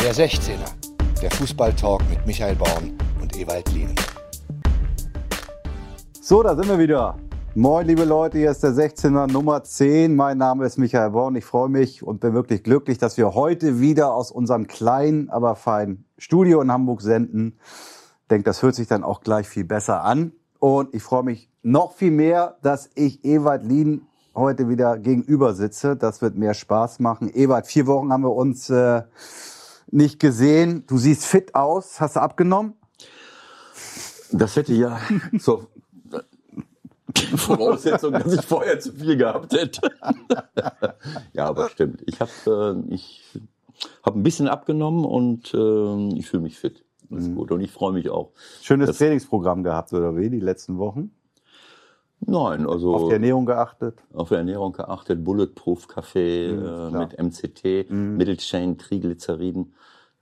Der 16er, der Fußballtalk mit Michael Baum und Ewald Lien. So, da sind wir wieder. Moin, liebe Leute, hier ist der 16er Nummer 10. Mein Name ist Michael Born. Ich freue mich und bin wirklich glücklich, dass wir heute wieder aus unserem kleinen, aber feinen Studio in Hamburg senden. Ich denke, das hört sich dann auch gleich viel besser an. Und ich freue mich noch viel mehr, dass ich Ewald Lien heute wieder gegenüber sitze. Das wird mehr Spaß machen. Ewald, vier Wochen haben wir uns äh, nicht gesehen. Du siehst fit aus. Hast du abgenommen? Das hätte ja zur Voraussetzung, dass ich vorher zu viel gehabt hätte. ja, aber stimmt. Ich habe äh, ich hab ein bisschen abgenommen und äh, ich fühle mich fit. Das ist mhm. gut. Und ich freue mich auch. Schönes Trainingsprogramm gehabt, oder wie, die letzten Wochen? Nein, also. Auf die Ernährung geachtet? Auf die Ernährung geachtet. Bulletproof Kaffee mhm, äh, mit MCT, mhm. Mittelchain, Triglyceriden.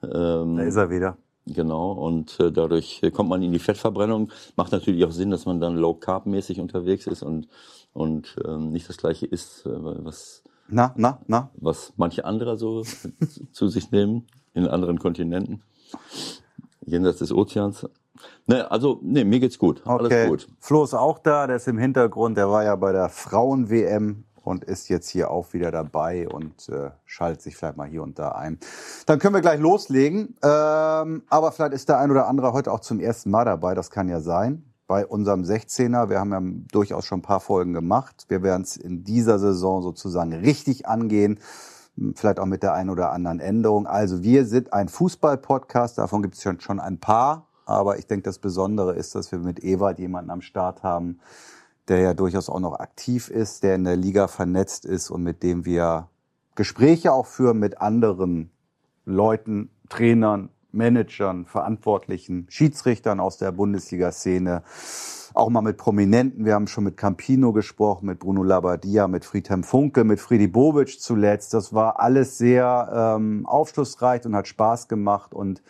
Ähm, da ist er wieder. Genau, und äh, dadurch kommt man in die Fettverbrennung. Macht natürlich auch Sinn, dass man dann low carb mäßig unterwegs ist und, und ähm, nicht das gleiche isst, äh, was, na, na, na. was manche andere so zu sich nehmen in anderen Kontinenten, jenseits des Ozeans. Ne, also, nee, mir geht's gut. Okay. Alles gut. Flo ist auch da, der ist im Hintergrund, der war ja bei der Frauen-WM und ist jetzt hier auch wieder dabei und äh, schaltet sich vielleicht mal hier und da ein. Dann können wir gleich loslegen. Ähm, aber vielleicht ist der ein oder andere heute auch zum ersten Mal dabei, das kann ja sein. Bei unserem 16er, wir haben ja durchaus schon ein paar Folgen gemacht. Wir werden es in dieser Saison sozusagen richtig angehen vielleicht auch mit der einen oder anderen Änderung. Also wir sind ein Fußball-Podcast, davon gibt es schon, schon ein paar. Aber ich denke, das Besondere ist, dass wir mit Ewald jemanden am Start haben, der ja durchaus auch noch aktiv ist, der in der Liga vernetzt ist und mit dem wir Gespräche auch führen mit anderen Leuten, Trainern, Managern, Verantwortlichen, Schiedsrichtern aus der Bundesliga-Szene, auch mal mit Prominenten. Wir haben schon mit Campino gesprochen, mit Bruno Labbadia, mit Friedhelm Funke, mit Friedi Bobic zuletzt. Das war alles sehr ähm, aufschlussreich und hat Spaß gemacht. Und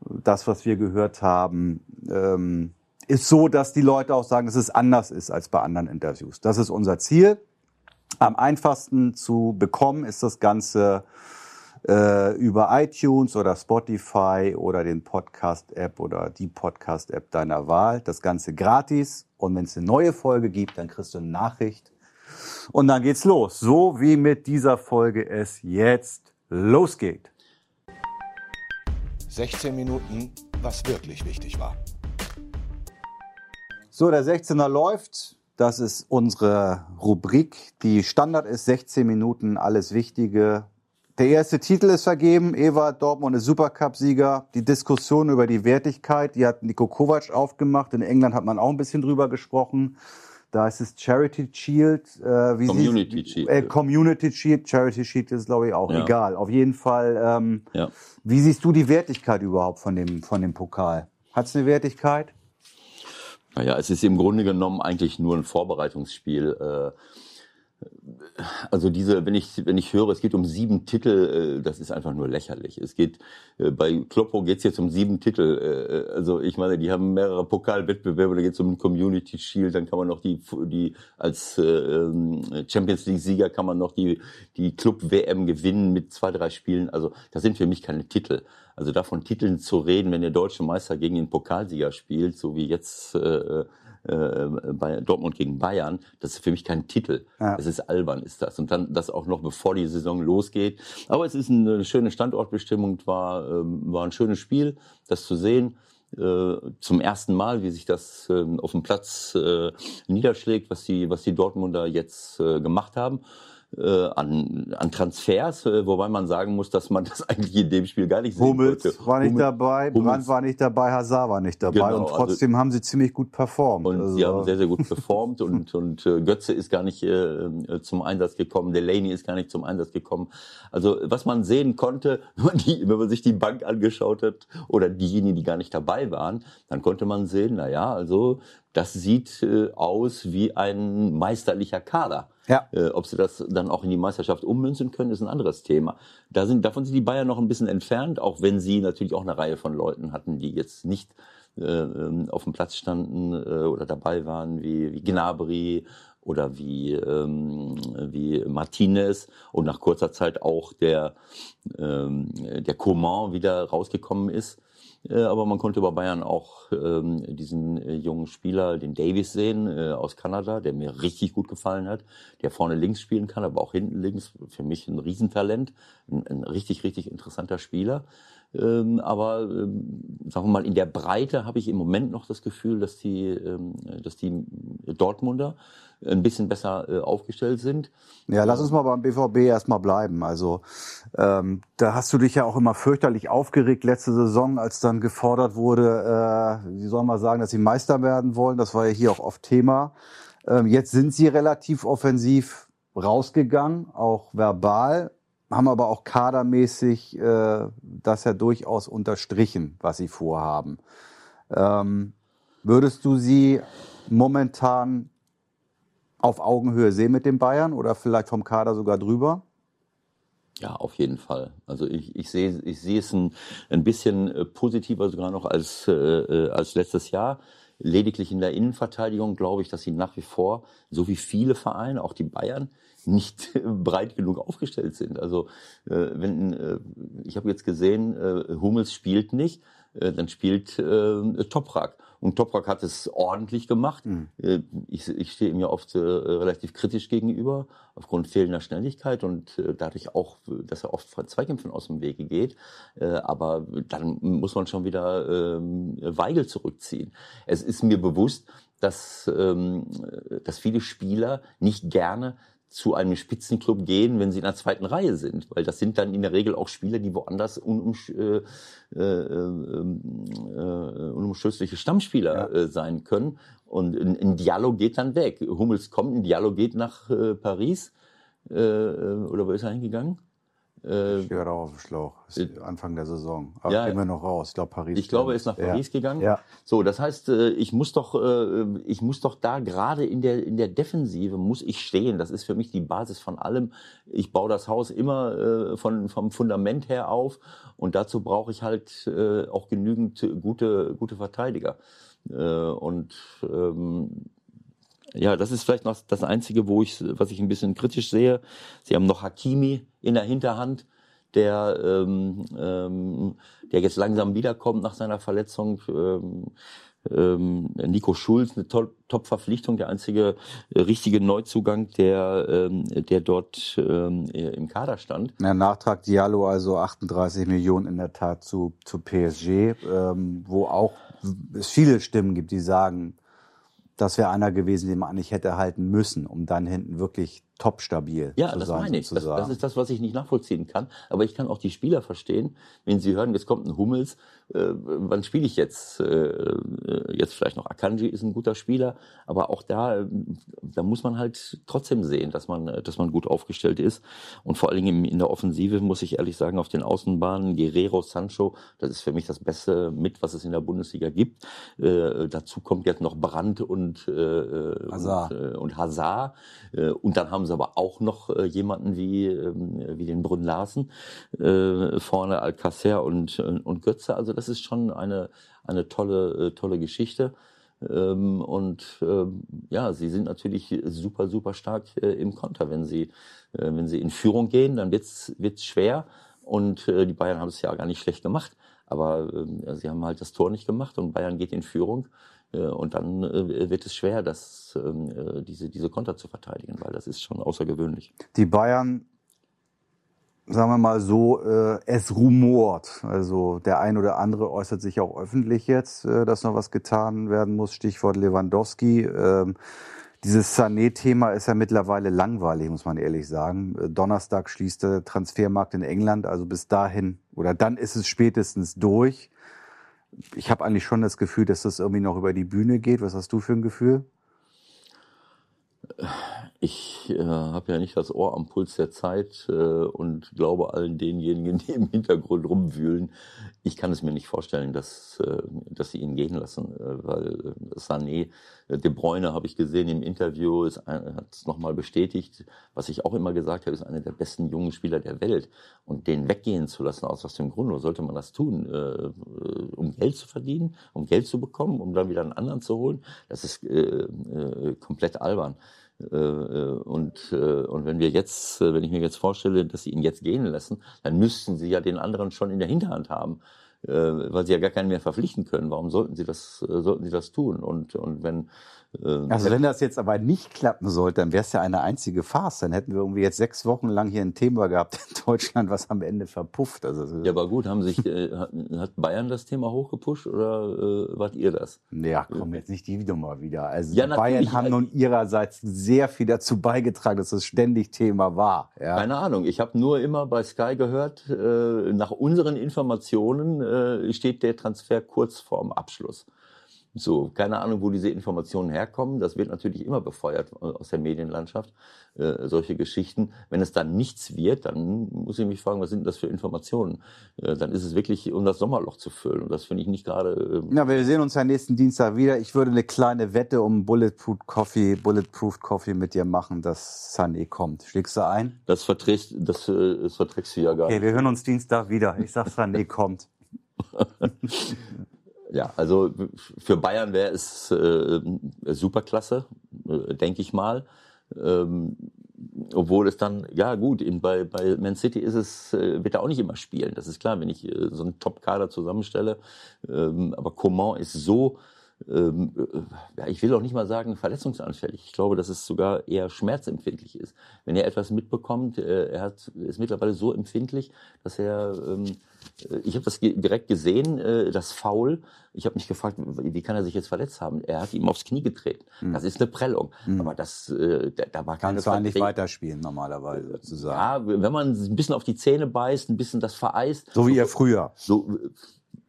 das, was wir gehört haben, ähm, ist so, dass die Leute auch sagen, dass es anders ist als bei anderen Interviews. Das ist unser Ziel. Am einfachsten zu bekommen ist das Ganze äh, über iTunes oder Spotify oder den Podcast-App oder die Podcast-App deiner Wahl. Das Ganze gratis. Und wenn es eine neue Folge gibt, dann kriegst du eine Nachricht. Und dann geht's los. So wie mit dieser Folge es jetzt losgeht. 16 Minuten, was wirklich wichtig war. So, der 16er läuft. Das ist unsere Rubrik. Die Standard ist 16 Minuten, alles Wichtige. Der erste Titel ist vergeben. Eva Dortmund ist Supercup-Sieger. Die Diskussion über die Wertigkeit, die hat Nico Kovac aufgemacht. In England hat man auch ein bisschen drüber gesprochen. Da ist es Charity Shield. Äh, wie Community Sie, Shield. Äh, Community Shield. Charity Shield ist, glaube ich, auch ja. egal. Auf jeden Fall. Ähm, ja. Wie siehst du die Wertigkeit überhaupt von dem, von dem Pokal? Hat es eine Wertigkeit? Naja, es ist im Grunde genommen eigentlich nur ein Vorbereitungsspiel. Äh, also diese, wenn ich, wenn ich höre, es geht um sieben Titel, äh, das ist einfach nur lächerlich. Es geht, äh, bei Kloppo geht es jetzt um sieben Titel. Also ich meine, die haben mehrere Pokalwettbewerbe, da geht es um Community Shield, dann kann man noch die, die als ähm, Champions League-Sieger kann man noch die, die Club-WM gewinnen mit zwei, drei Spielen. Also das sind für mich keine Titel. Also davon Titeln zu reden, wenn der deutsche Meister gegen den Pokalsieger spielt, so wie jetzt äh, bei Dortmund gegen Bayern, das ist für mich kein Titel. Ja. Das ist albern, ist das. Und dann das auch noch bevor die Saison losgeht. Aber es ist eine schöne Standortbestimmung, war, äh, war ein schönes Spiel, das zu sehen äh, zum ersten Mal, wie sich das äh, auf dem Platz äh, niederschlägt, was die, was die Dortmunder jetzt äh, gemacht haben äh, an, an Transfers, äh, wobei man sagen muss, dass man das eigentlich in dem Spiel gar nicht sehen Hummels wollte. war nicht Hummels, dabei, Hummels. Brandt war nicht dabei, Hazard war nicht dabei genau, und also trotzdem also, haben sie ziemlich gut performt. Und also. sie haben sehr, sehr gut performt und, und äh, Götze ist gar nicht äh, zum Einsatz gekommen, Delaney ist gar nicht zum Einsatz gekommen. Also was man sehen konnte, wenn man, die, wenn man sich die Bank angeschaut hat oder diejenigen, die gar nicht dabei waren, dann konnte man sehen, na ja, also das sieht äh, aus wie ein meisterlicher Kader. Ja. Äh, ob sie das dann auch in die Meisterschaft ummünzen können, ist ein anderes Thema. Da sind, davon sind die Bayern noch ein bisschen entfernt, auch wenn sie natürlich auch eine Reihe von Leuten hatten, die jetzt nicht äh, ähm, auf dem Platz standen äh, oder dabei waren, wie, wie Gnabry oder wie, ähm, wie Martinez und nach kurzer Zeit auch der, ähm, der Coman wieder rausgekommen ist. Äh, aber man konnte bei Bayern auch ähm, diesen äh, jungen Spieler, den Davis, sehen äh, aus Kanada, der mir richtig gut gefallen hat, der vorne links spielen kann, aber auch hinten links. Für mich ein Riesentalent, ein, ein richtig, richtig interessanter Spieler. Ähm, aber ähm, sagen wir mal, in der Breite habe ich im Moment noch das Gefühl, dass die, ähm, dass die Dortmunder ein bisschen besser äh, aufgestellt sind. Ja, lass uns mal beim BVB erstmal bleiben. Also ähm, da hast du dich ja auch immer fürchterlich aufgeregt letzte Saison, als dann gefordert wurde, äh, wie soll man sagen, dass sie Meister werden wollen. Das war ja hier auch oft Thema. Ähm, jetzt sind sie relativ offensiv rausgegangen, auch verbal haben aber auch kadermäßig äh, das ja durchaus unterstrichen, was sie vorhaben. Ähm, würdest du sie momentan auf Augenhöhe sehen mit den Bayern oder vielleicht vom Kader sogar drüber? Ja, auf jeden Fall. Also ich, ich sehe ich sehe es ein, ein bisschen äh, positiver sogar noch als, äh, äh, als letztes Jahr. Lediglich in der Innenverteidigung glaube ich, dass sie nach wie vor, so wie viele Vereine, auch die Bayern, nicht breit genug aufgestellt sind. Also äh, wenn äh, ich habe jetzt gesehen, äh, Hummels spielt nicht, dann spielt Toprak. Und Toprak hat es ordentlich gemacht. Mhm. Ich, ich stehe ihm ja oft äh, relativ kritisch gegenüber, aufgrund fehlender Schnelligkeit und äh, dadurch auch, dass er oft Zweikämpfen aus dem Wege geht. Äh, aber dann muss man schon wieder äh, Weigel zurückziehen. Es ist mir bewusst, dass, ähm, dass viele Spieler nicht gerne zu einem Spitzenclub gehen, wenn sie in der zweiten Reihe sind, weil das sind dann in der Regel auch Spieler, die woanders unum, äh, äh, äh, unumstößliche Stammspieler ja. äh, sein können. Und ein, Dialog geht dann weg. Hummels kommt, ein Dialog geht nach äh, Paris. Äh oder wo ist er hingegangen? Äh, Steht gerade auf dem Schlauch. Ist Anfang der Saison. Aber ja, wir noch raus. Ich glaube Paris. Ich glaube, er ist nach Paris ja. gegangen. Ja. So, das heißt, äh, ich muss doch, äh, ich muss doch da gerade in der in der Defensive muss ich stehen. Das ist für mich die Basis von allem. Ich baue das Haus immer äh, von vom Fundament her auf und dazu brauche ich halt auch genügend gute gute Verteidiger. Und ähm, ja, das ist vielleicht noch das Einzige, wo ich, was ich ein bisschen kritisch sehe. Sie haben noch Hakimi in der Hinterhand, der, ähm, ähm, der jetzt langsam wiederkommt nach seiner Verletzung. Ähm, ähm, Nico Schulz, eine Top-Verpflichtung, der einzige äh, richtige Neuzugang, der, ähm, der dort ähm, im Kader stand. Der Nachtrag Diallo also 38 Millionen in der Tat zu, zu PSG, ähm, wo auch es viele Stimmen gibt, die sagen, das wäre einer gewesen, den man eigentlich hätte halten müssen, um dann hinten wirklich top stabil ja, zu das sein. Meine ich. Das, das, ist das, was ich nicht nachvollziehen kann. Aber ich kann auch die Spieler verstehen, wenn sie hören, jetzt kommt ein Hummels, äh, wann spiele ich jetzt? Äh, jetzt vielleicht noch Akanji ist ein guter Spieler, aber auch da, da muss man halt trotzdem sehen, dass man, dass man gut aufgestellt ist. Und vor allen Dingen in der Offensive muss ich ehrlich sagen, auf den Außenbahnen Guerrero, Sancho, das ist für mich das Beste mit, was es in der Bundesliga gibt. Äh, dazu kommt jetzt noch Brandt und, äh, Hazard. und, äh, und Hazard. Äh, und dann haben sie aber auch noch äh, jemanden wie, ähm, wie den Brünn Larsen, äh, vorne Alcacer und, und Götze. Also das ist schon eine, eine tolle, äh, tolle Geschichte. Ähm, und ähm, ja, sie sind natürlich super, super stark äh, im Konter. Wenn sie, äh, wenn sie in Führung gehen, dann wird's wird's schwer. Und äh, die Bayern haben es ja gar nicht schlecht gemacht. Aber äh, sie haben halt das Tor nicht gemacht und Bayern geht in Führung. Äh, und dann äh, wird es schwer, das, ähm, äh, diese, diese Konter zu verteidigen, weil das ist schon außergewöhnlich. Die Bayern, sagen wir mal so, es rumort. Also der ein oder andere äußert sich auch öffentlich jetzt, dass noch was getan werden muss. Stichwort Lewandowski. Ähm, dieses Sané-Thema ist ja mittlerweile langweilig, muss man ehrlich sagen. Donnerstag schließt der Transfermarkt in England, also bis dahin oder dann ist es spätestens durch ich habe eigentlich schon das Gefühl, dass das irgendwie noch über die Bühne geht. Was hast du für ein Gefühl? Ich äh, habe ja nicht das Ohr am Puls der Zeit äh, und glaube allen denjenigen, die im Hintergrund rumwühlen, ich kann es mir nicht vorstellen, dass, äh, dass sie ihn gehen lassen, äh, weil äh, Sané, äh, De Bruyne habe ich gesehen im Interview, ist, hat es nochmal bestätigt, was ich auch immer gesagt habe, ist einer der besten jungen Spieler der Welt. Und den weggehen zu lassen, aus was dem Grund, sollte man das tun, äh, äh, um Geld zu verdienen, um Geld zu bekommen, um dann wieder einen anderen zu holen, das ist äh, äh, komplett albern. Äh, äh, und, äh, und wenn wir jetzt, wenn ich mir jetzt vorstelle, dass sie ihn jetzt gehen lassen, dann müssten sie ja den anderen schon in der Hinterhand haben, weil sie ja gar keinen mehr verpflichten können. Warum sollten sie das, sollten sie das tun? Und, und wenn also wenn das jetzt aber nicht klappen sollte, dann wäre es ja eine einzige Farce. Dann hätten wir irgendwie jetzt sechs Wochen lang hier ein Thema gehabt in Deutschland, was am Ende verpufft. Also ja, aber gut, haben sich äh, hat Bayern das Thema hochgepusht oder äh, wart ihr das? Ja, komm jetzt nicht die Nummer wieder. Also ja, Bayern haben nun ihrerseits sehr viel dazu beigetragen, dass das ständig Thema war. Ja. Keine Ahnung. Ich habe nur immer bei Sky gehört, äh, nach unseren Informationen äh, steht der Transfer kurz vorm Abschluss. So, keine Ahnung, wo diese Informationen herkommen. Das wird natürlich immer befeuert äh, aus der Medienlandschaft, äh, solche Geschichten. Wenn es dann nichts wird, dann muss ich mich fragen, was sind das für Informationen? Äh, dann ist es wirklich, um das Sommerloch zu füllen. Und das finde ich nicht gerade. Äh, ja, wir sehen uns ja nächsten Dienstag wieder. Ich würde eine kleine Wette um Bulletproof Coffee, Bulletproof Coffee mit dir machen, dass Sunny kommt. Schlägst du ein? Das verträgst, das, äh, das verträgst du ja gar nicht. Okay, wir hören uns Dienstag wieder. Ich sag, Sunny kommt. Ja, also für Bayern wäre es äh, superklasse, äh, denke ich mal. Ähm, obwohl es dann, ja gut, in, bei, bei Man City ist es, äh, wird er auch nicht immer spielen. Das ist klar, wenn ich äh, so einen Top-Kader zusammenstelle. Ähm, aber Coman ist so ähm, ja, ich will auch nicht mal sagen verletzungsanfällig. Ich glaube, dass es sogar eher schmerzempfindlich ist. Wenn er etwas mitbekommt, äh, er hat, ist mittlerweile so empfindlich, dass er, ähm, äh, ich habe das direkt gesehen, äh, das Foul. Ich habe mich gefragt, wie kann er sich jetzt verletzt haben? Er hat ihm aufs Knie getreten. Mhm. Das ist eine Prellung. Mhm. Aber das, äh, da, da war keine Kann zwar nicht weiterspielen normalerweise sozusagen. Ja, wenn man ein bisschen auf die Zähne beißt, ein bisschen das vereist. So wie er früher. So,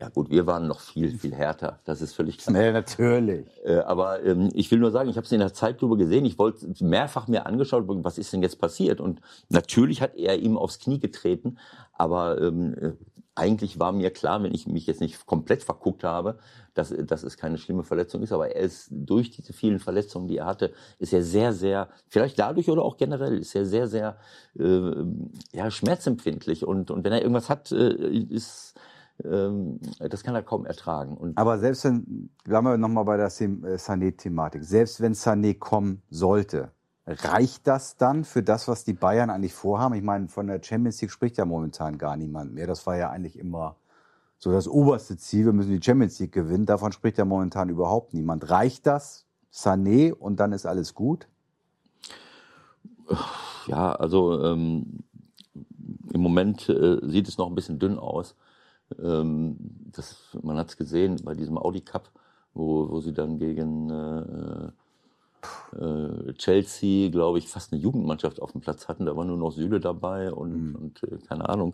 ja gut, wir waren noch viel, viel härter. Das ist völlig klar. Ja, natürlich. Äh, aber ähm, ich will nur sagen, ich habe es in der Zeitlupe gesehen. Ich wollte mehrfach mir angeschaut, was ist denn jetzt passiert? Und natürlich hat er ihm aufs Knie getreten. Aber ähm, äh, eigentlich war mir klar, wenn ich mich jetzt nicht komplett verguckt habe, dass, dass es keine schlimme Verletzung ist. Aber er ist durch diese vielen Verletzungen, die er hatte, ist er sehr, sehr, vielleicht dadurch oder auch generell, ist er sehr, sehr äh, ja, schmerzempfindlich. Und, und wenn er irgendwas hat, äh, ist das kann er kaum ertragen. Und Aber selbst wenn, bleiben wir nochmal bei der äh, Sané-Thematik, selbst wenn Sané kommen sollte, reicht das dann für das, was die Bayern eigentlich vorhaben? Ich meine, von der Champions League spricht ja momentan gar niemand mehr. Das war ja eigentlich immer so das oberste Ziel. Wir müssen die Champions League gewinnen. Davon spricht ja momentan überhaupt niemand. Reicht das, Sané, und dann ist alles gut? Ja, also ähm, im Moment äh, sieht es noch ein bisschen dünn aus. Ähm, das, man hat es gesehen bei diesem Audi Cup, wo, wo sie dann gegen äh, äh, Chelsea, glaube ich, fast eine Jugendmannschaft auf dem Platz hatten. Da war nur noch Süle dabei und, mhm. und äh, keine Ahnung,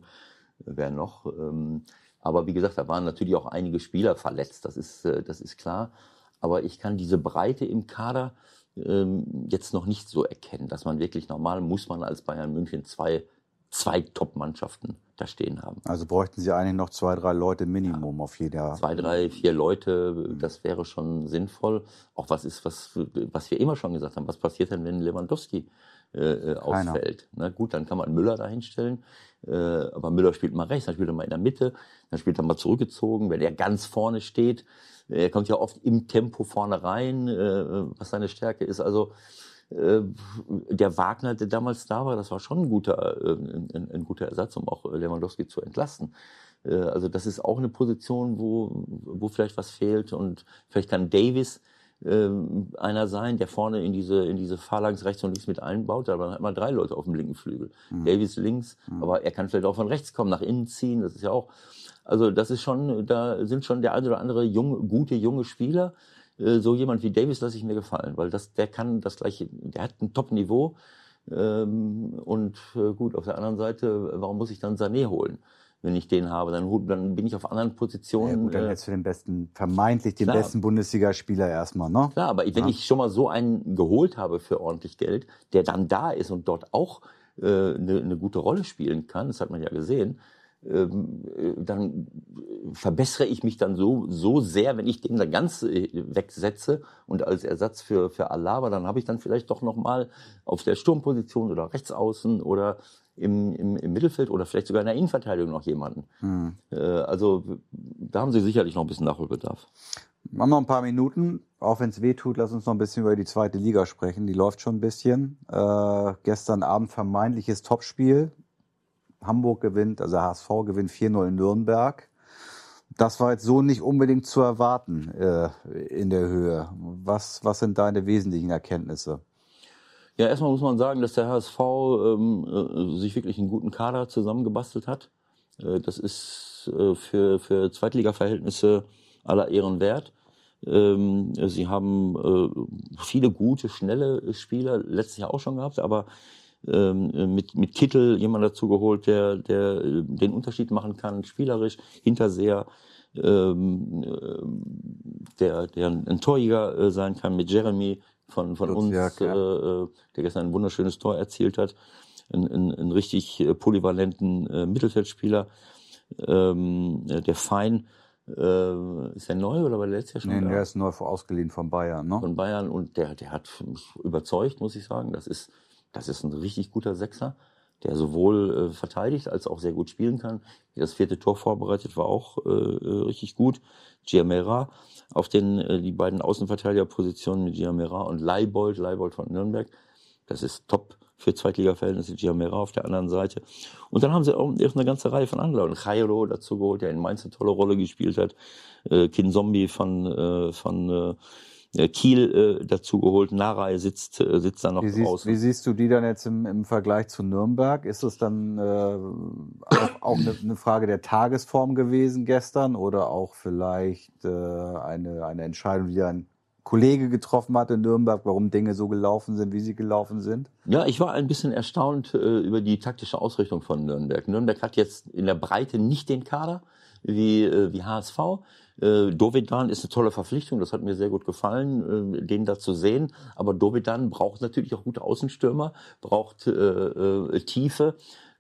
wer noch. Ähm, aber wie gesagt, da waren natürlich auch einige Spieler verletzt, das ist, äh, das ist klar. Aber ich kann diese Breite im Kader ähm, jetzt noch nicht so erkennen, dass man wirklich normal muss man als Bayern München zwei zwei Top-Mannschaften da stehen haben. Also bräuchten Sie eigentlich noch zwei, drei Leute Minimum ja. auf jeder. Zwei, drei, vier Leute, das wäre schon sinnvoll. Auch was ist, was, was wir immer schon gesagt haben, was passiert denn, wenn Lewandowski äh, äh ausfällt? Na gut, dann kann man Müller dahinstellen, äh, aber Müller spielt mal rechts, dann spielt er mal in der Mitte, dann spielt er mal zurückgezogen. Wenn er ganz vorne steht, er kommt ja oft im Tempo vorne rein, äh, was seine Stärke ist. Also der Wagner, der damals da war, das war schon ein guter, äh, ein, ein guter Ersatz, um auch Lewandowski zu entlasten. Äh, also das ist auch eine Position, wo, wo vielleicht was fehlt und vielleicht kann Davis einer sein, der vorne in diese, in diese Phalanx rechts und links mit einbaut, aber dann hat man drei Leute auf dem linken Flügel. Mhm. Davis links, mhm. aber er kann vielleicht auch von rechts kommen, nach innen ziehen, das ist ja auch, also das ist schon, da sind schon der eine oder andere junge, gute junge Spieler, äh, so jemand wie Davis lasse ich mir gefallen, weil das, der kann das gleiche, der hat ein Top-Niveau. Ähm, und äh, gut, auf der anderen Seite, warum muss ich dann Sané holen? Wenn ich den habe, dann, dann bin ich auf anderen Positionen. Ja, gut, dann äh, jetzt für den besten, vermeintlich den klar. besten Bundesligaspieler erstmal, ne? Klar, aber wenn ja. ich schon mal so einen geholt habe für ordentlich Geld, der dann da ist und dort auch äh, eine, eine gute Rolle spielen kann, das hat man ja gesehen, äh, dann verbessere ich mich dann so, so sehr, wenn ich den dann ganz äh, wegsetze und als Ersatz für, für Alaba, dann habe ich dann vielleicht doch nochmal auf der Sturmposition oder rechts außen oder im, im, im Mittelfeld oder vielleicht sogar in der Innenverteidigung noch jemanden. Äh, also da haben sie sicherlich noch ein bisschen Nachholbedarf. Wir haben noch ein paar Minuten. Auch wenn es weh tut, lass uns noch ein bisschen über die zweite Liga sprechen. Die läuft schon ein bisschen. Äh, gestern Abend vermeintliches Topspiel. Hamburg gewinnt, also HSV gewinnt 4-0 in Nürnberg. Das war jetzt so nicht unbedingt zu erwarten äh, in der Höhe. Was, was sind deine wesentlichen Erkenntnisse? Ja, erstmal muss man sagen, dass der HSV ähm, äh, sich wirklich einen guten Kader zusammengebastelt hat. Äh, das ist äh, für, für Zweitliga-Verhältnisse aller Ehren wert. Ähm, sie haben äh, viele gute, schnelle Spieler letztes Jahr auch schon gehabt, aber ähm, mit, mit Kittel jemand dazu geholt, der, der äh, den Unterschied machen kann, spielerisch, Hinterseher, ähm, äh, der, der ein Torjäger äh, sein kann, mit Jeremy von, von uns, ja, äh, der gestern ein wunderschönes Tor erzielt hat, einen, einen, richtig polyvalenten äh, Mittelfeldspieler, ähm, der Fein, äh, ist der neu oder war der letztes Jahr schon? Nee, da? der ist neu ausgeliehen von Bayern, ne? Von Bayern und der, der hat mich überzeugt, muss ich sagen. Das ist, das ist ein richtig guter Sechser, der sowohl äh, verteidigt als auch sehr gut spielen kann. Das vierte Tor vorbereitet war auch äh, äh richtig gut. Giamera auf den äh, die beiden Außenverteidigerpositionen mit Giamera und Leibold, Leibold von Nürnberg. Das ist top für Zweitliga-Verhältnisse, Giamera auf der anderen Seite. Und dann haben sie auch eine ganze Reihe von anderen. Jairo dazu geholt, der in Mainz eine tolle Rolle gespielt hat. Äh, Kin Zombie von, äh, von äh, Kiel äh, dazu geholt. Naray sitzt, äh, sitzt da noch wie siehst, draußen. Wie siehst du die dann jetzt im, im Vergleich zu Nürnberg? Ist es dann äh, auch, auch eine, eine Frage der Tagesform gewesen gestern oder auch vielleicht äh, eine, eine Entscheidung, die dann Kollege getroffen hat in Nürnberg, warum Dinge so gelaufen sind, wie sie gelaufen sind? Ja, ich war ein bisschen erstaunt äh, über die taktische Ausrichtung von Nürnberg. Nürnberg hat jetzt in der Breite nicht den Kader wie, äh, wie HSV. Äh, Dovedan ist eine tolle Verpflichtung, das hat mir sehr gut gefallen, äh, den da zu sehen. Aber Dovedan braucht natürlich auch gute Außenstürmer, braucht äh, äh, Tiefe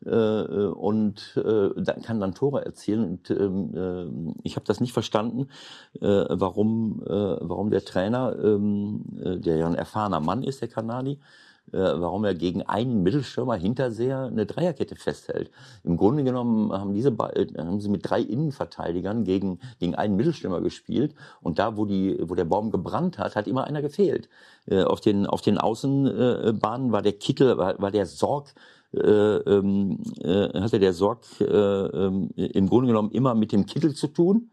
äh, und äh, kann dann Tore erzielen. Und ähm, äh, ich habe das nicht verstanden, äh, warum, äh, warum der Trainer, ähm, äh, der ja ein erfahrener Mann ist, der Kanadi, äh, warum er gegen einen Mittelstürmer Hinterseher eine Dreierkette festhält. Im Grunde genommen haben diese äh, haben sie mit drei Innenverteidigern gegen gegen einen Mittelstürmer gespielt und da wo die wo der Baum gebrannt hat, hat immer einer gefehlt. Äh, auf den auf den Außenbahnen war der Kittel war, war der Sorg äh, ähm, äh, hatte der Sorg äh, äh, im Grunde genommen immer mit dem Kittel zu tun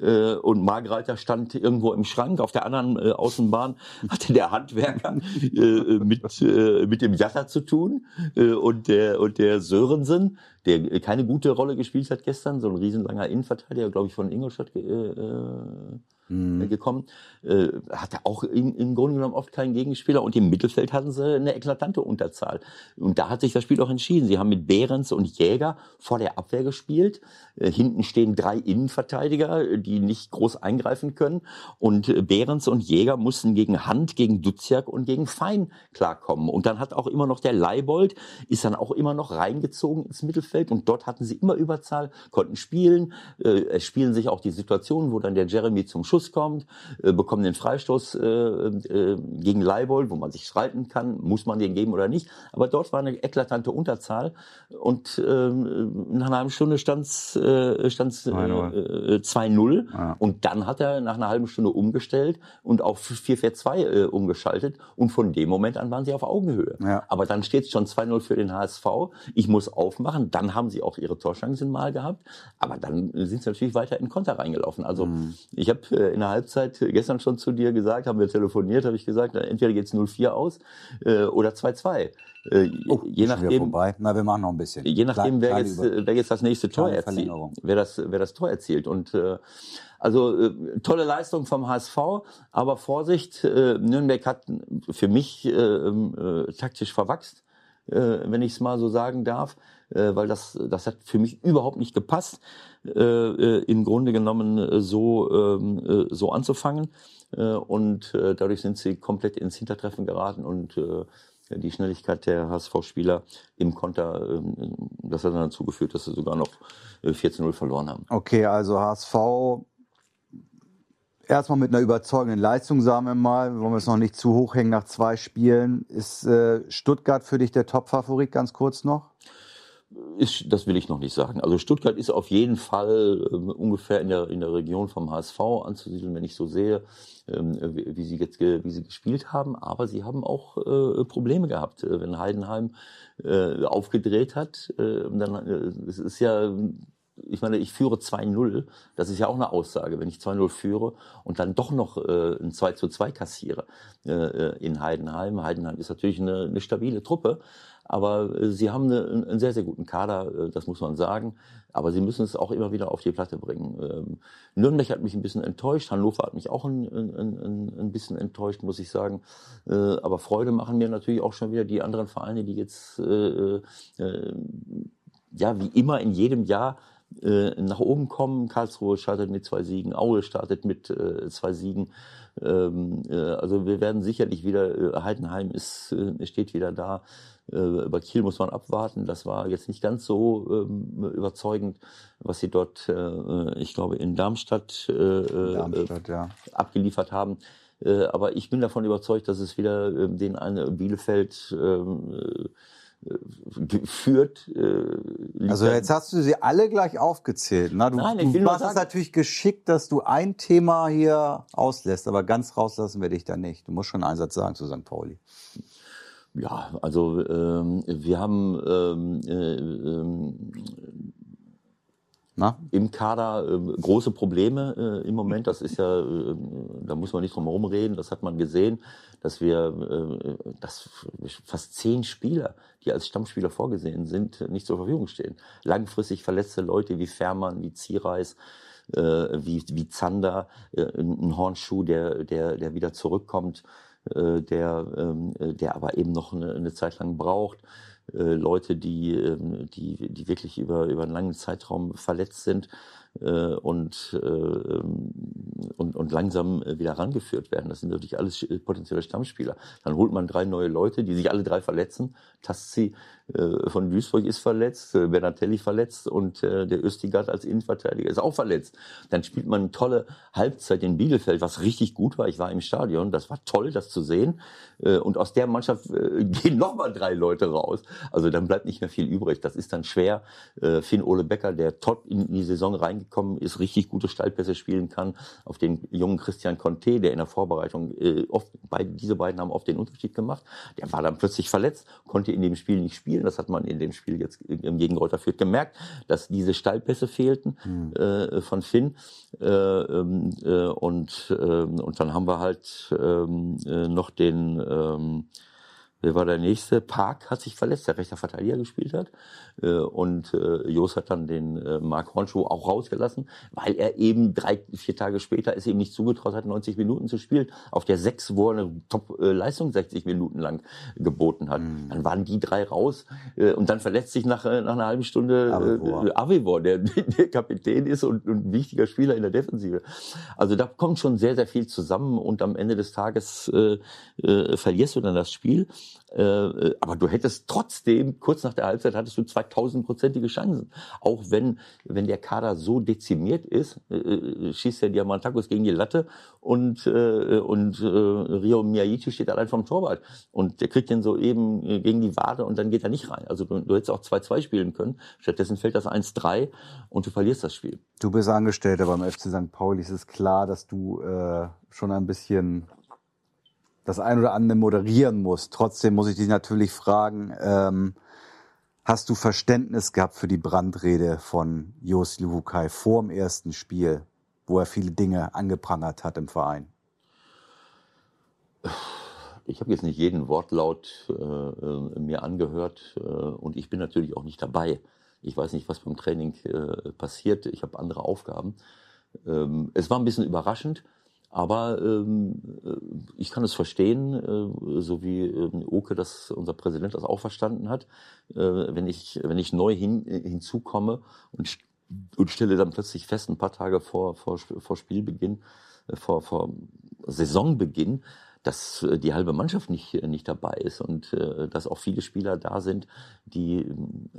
äh, und Margreiter stand irgendwo im Schrank. Auf der anderen äh, Außenbahn hatte der Handwerker äh, mit, äh, mit dem Jatter zu tun äh, und der und der Sörensen, der keine gute Rolle gespielt hat gestern, so ein riesenlanger Innenverteidiger, glaube ich, von Ingolstadt äh, äh mhm. gekommen, äh, hatte auch im, im Grunde genommen oft keinen Gegenspieler und im Mittelfeld hatten sie eine eklatante Unterzahl. Und da hat sich das Spiel auch entschieden. Sie haben mit Behrens und Jäger vor der Abwehr gespielt. Äh, hinten stehen drei Innenverteidiger, die nicht groß eingreifen können. Und äh, Behrens und Jäger mussten gegen Hand, gegen Duziak und gegen Fein klarkommen. Und dann hat auch immer noch der Leibold, ist dann auch immer noch reingezogen ins Mittelfeld. Und dort hatten sie immer Überzahl, konnten spielen. Äh, es spielen sich auch die Situationen, wo dann der Jeremy zum Schuss kommt, äh, bekommen den Freistoß äh, äh, gegen Leibold, wo man sich streiten kann, muss man den geben oder nicht. Aber dort war eine eklatante Unterzahl und äh, nach einer halben Stunde stand es äh, stand's, äh, 2-0 ja. und dann hat er nach einer halben Stunde umgestellt und auf 4-4-2 äh, umgeschaltet und von dem Moment an waren sie auf Augenhöhe. Ja. Aber dann steht es schon 2-0 für den HSV. Ich muss aufmachen, dann haben sie auch ihre Torschancen mal gehabt, aber dann sind sie natürlich weiter in Konter reingelaufen. Also mhm. ich habe äh, in der Halbzeit gestern schon zu dir gesagt, haben wir telefoniert, habe ich gesagt, entweder geht's 0-4 aus äh, oder 2-2. Äh, oh, je nachdem, vorbei. Na, wir machen noch ein bisschen. Je nachdem, wer jetzt, wer jetzt das nächste Tor erzielt, wer das, wer das Tor erzielt. Und äh, also äh, tolle Leistung vom HSV, aber Vorsicht, äh, Nürnberg hat für mich äh, äh, taktisch verwachst, äh, wenn ich es mal so sagen darf äh, weil das, das hat für mich überhaupt nicht gepasst, äh, äh im Grunde genommen äh, so, äh, so anzufangen. Äh, und äh, dadurch sind sie komplett ins Hintertreffen geraten und äh, die Schnelligkeit der HSV-Spieler im Konter, ähm, das hat dann dazu geführt, dass sie sogar noch 14-0 äh, verloren haben. Okay, also HSV erstmal mit einer überzeugenden Leistung, sagen wir mal. Wollen wir es noch nicht zu hoch hängen nach zwei Spielen. Ist Stuttgart für dich der Top-Favorit, ganz kurz noch? Ist, das will ich noch nicht sagen. Also Stuttgart ist auf jeden Fall äh, ungefähr in der, in der Region vom HSV anzusiedeln, wenn ich so sehe, ähm, wie, wie, sie jetzt wie sie gespielt haben. Aber sie haben auch äh, Probleme gehabt. Äh, wenn Heidenheim äh, aufgedreht hat, äh, dann äh, es ist ja ich meine, ich führe 2-0, das ist ja auch eine Aussage, wenn ich 2-0 führe und dann doch noch äh, ein 2 2 kassiere äh, in Heidenheim. Heidenheim ist natürlich eine, eine stabile Truppe, aber äh, sie haben eine, einen sehr, sehr guten Kader, äh, das muss man sagen. Aber sie müssen es auch immer wieder auf die Platte bringen. Ähm, Nürnberg hat mich ein bisschen enttäuscht, Hannover hat mich auch ein, ein, ein, bisschen enttäuscht, muss ich sagen. Äh, aber Freude machen mir natürlich auch schon wieder die anderen Vereine, die jetzt äh, äh, ja wie immer in jedem Jahr äh, nach oben kommen. Karlsruhe startet mit zwei Siegen, Aue startet mit äh, zwei Siegen. Ähm, äh, also wir werden sicherlich wieder, äh, Heidenheim ist, äh, steht wieder da. Bei Kiel muss man abwarten. Das war jetzt nicht ganz so ähm, überzeugend, was sie dort, ich glaube, in Darmstadt, Darmstadt ja. abgeliefert haben. Aber ich bin davon überzeugt, dass es wieder äh, den eine Bielefeld äh, führt. Äh, also jetzt hast du sie alle gleich aufgezählt. Na, du, Nein, ich du machst es natürlich geschickt, dass du ein Thema hier auslässt, aber ganz rauslassen werde ich da nicht. Du musst schon einen Satz sagen zu St. Pauli. Ja, also ähm, wir haben ähm, äh, ähm, na? Im Kader äh, große Probleme äh, im Moment. Das ist ja, äh, da muss man nicht drum herum reden. Das hat man gesehen, dass wir, äh, dass fast zehn Spieler, die als Stammspieler vorgesehen sind, nicht zur Verfügung stehen. Langfristig verletzte Leute wie Fährmann, wie Ziereis, äh, wie, wie Zander, äh, ein Hornschuh, der, der, der wieder zurückkommt, der, äh, der aber eben noch eine, eine Zeit lang braucht. Äh, Leute, die, ähm, die, die wirklich über, über einen langen Zeitraum verletzt sind und, äh, ähm, und, und langsam wieder rangeführt werden. Das sind natürlich alles potenzielle Stammspieler. Dann holt man drei neue Leute, die sich alle drei verletzen. Tassi äh, von Duisburg ist verletzt, äh, Bernatelli verletzt und äh, der Östigard als Innenverteidiger ist auch verletzt. Dann spielt man eine tolle Halbzeit in Bielefeld, was richtig gut war. Ich war im Stadion, das war toll, das zu sehen. Äh, und aus der Mannschaft äh, gehen nochmal drei Leute raus. Also dann bleibt nicht mehr viel übrig. Das ist dann schwer. Äh, Finn Ole Becker, der top in die Saison reingekommen ist, richtig gute Stallpässe spielen kann, auf den jungen Christian Conte, der in der Vorbereitung äh, oft, beide, diese beiden haben oft den Unterschied gemacht. Der war dann plötzlich verletzt, konnte in dem Spiel nicht spielen. Das hat man in dem Spiel jetzt gegen Reuter Fürth gemerkt, dass diese Stallpässe fehlten mhm. äh, von Finn. Äh, ähm, äh, und, äh, und dann haben wir halt ähm, äh, noch den ähm, Wer war der nächste? Park hat sich verletzt, der rechter Verteidiger gespielt hat. Äh, und äh, Jos hat dann den äh, Mark Hornschuh auch rausgelassen, weil er eben drei, vier Tage später es ihm nicht zugetraut hat, 90 Minuten zu spielen. Auf der sechs, wo er eine Top-Leistung 60 Minuten lang geboten hat. Mhm. Dann waren die drei raus und dann verletzt sich nach, nach einer halben Stunde Avivor, Avivor der, der Kapitän ist und, und ein wichtiger Spieler in der Defensive. Also da kommt schon sehr, sehr viel zusammen und am Ende des Tages äh, äh, verlierst du dann das Spiel. Äh, äh, aber du hättest trotzdem, kurz nach der Halbzeit, hattest du 2000-prozentige Chancen. Auch wenn, wenn der Kader so dezimiert ist, äh, äh, schießt der Diamantakos gegen die Latte und, äh, und äh, Rio Miyaichi steht allein vom Torwart. Und der kriegt den so eben gegen die Wade und dann geht er nicht rein. Also du, du hättest auch 2-2 spielen können. Stattdessen fällt das 1-3 und du verlierst das Spiel. Du bist Angestellter beim FC St. Pauli. Es ist klar, dass du äh, schon ein bisschen das ein oder andere moderieren muss. Trotzdem muss ich dich natürlich fragen, ähm, hast du Verständnis gehabt für die Brandrede von Jos Luvukai vor dem ersten Spiel, wo er viele Dinge angeprangert hat im Verein? Ich habe jetzt nicht jeden Wortlaut äh, mir angehört äh, und ich bin natürlich auch nicht dabei. Ich weiß nicht, was beim Training äh, passiert. Ich habe andere Aufgaben. Ähm, es war ein bisschen überraschend. Aber ähm, äh, ich kann es verstehen, äh, so wie ähm, Oke das, unser Präsident das auch verstanden hat, äh, wenn ich wenn ich neu hin, hinzukomme und und stelle dann plötzlich fest, ein paar Tage vor vor, vor Spielbeginn, vor vor Saisonbeginn, dass äh, die halbe Mannschaft nicht, äh, nicht dabei ist und äh, dass auch viele Spieler da sind, die,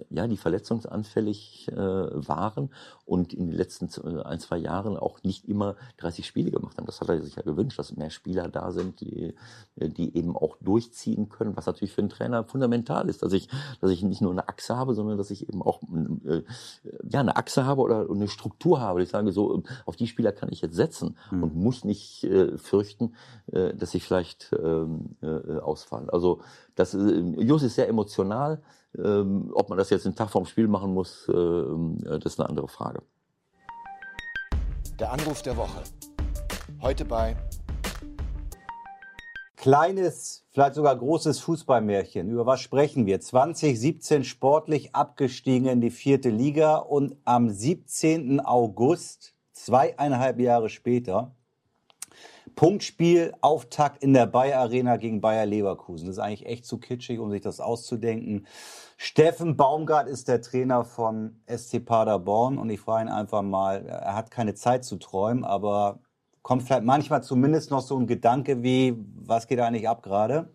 ja, die verletzungsanfällig äh, waren und in den letzten ein, zwei Jahren auch nicht immer 30 Spiele gemacht haben. Das hat er sich ja gewünscht, dass mehr Spieler da sind, die, die eben auch durchziehen können, was natürlich für einen Trainer fundamental ist, dass ich, dass ich nicht nur eine Achse habe, sondern dass ich eben auch äh, ja, eine Achse habe oder eine Struktur habe. Ich sage so, auf die Spieler kann ich jetzt setzen mhm. und muss nicht äh, fürchten, äh, dass ich vielleicht ähm, äh, ausfallen. Also das, äh, Jus ist sehr emotional. Ähm, ob man das jetzt einen Tag vorm Spiel machen muss, äh, das ist eine andere Frage. Der Anruf der Woche. Heute bei Kleines, vielleicht sogar großes Fußballmärchen. Über was sprechen wir? 2017 sportlich abgestiegen in die vierte Liga und am 17. August, zweieinhalb Jahre später, Punktspiel, Auftakt in der Bayer Arena gegen Bayer Leverkusen. Das ist eigentlich echt zu kitschig, um sich das auszudenken. Steffen Baumgart ist der Trainer von SC Paderborn und ich frage ihn einfach mal, er hat keine Zeit zu träumen, aber kommt vielleicht manchmal zumindest noch so ein Gedanke wie, was geht eigentlich ab gerade?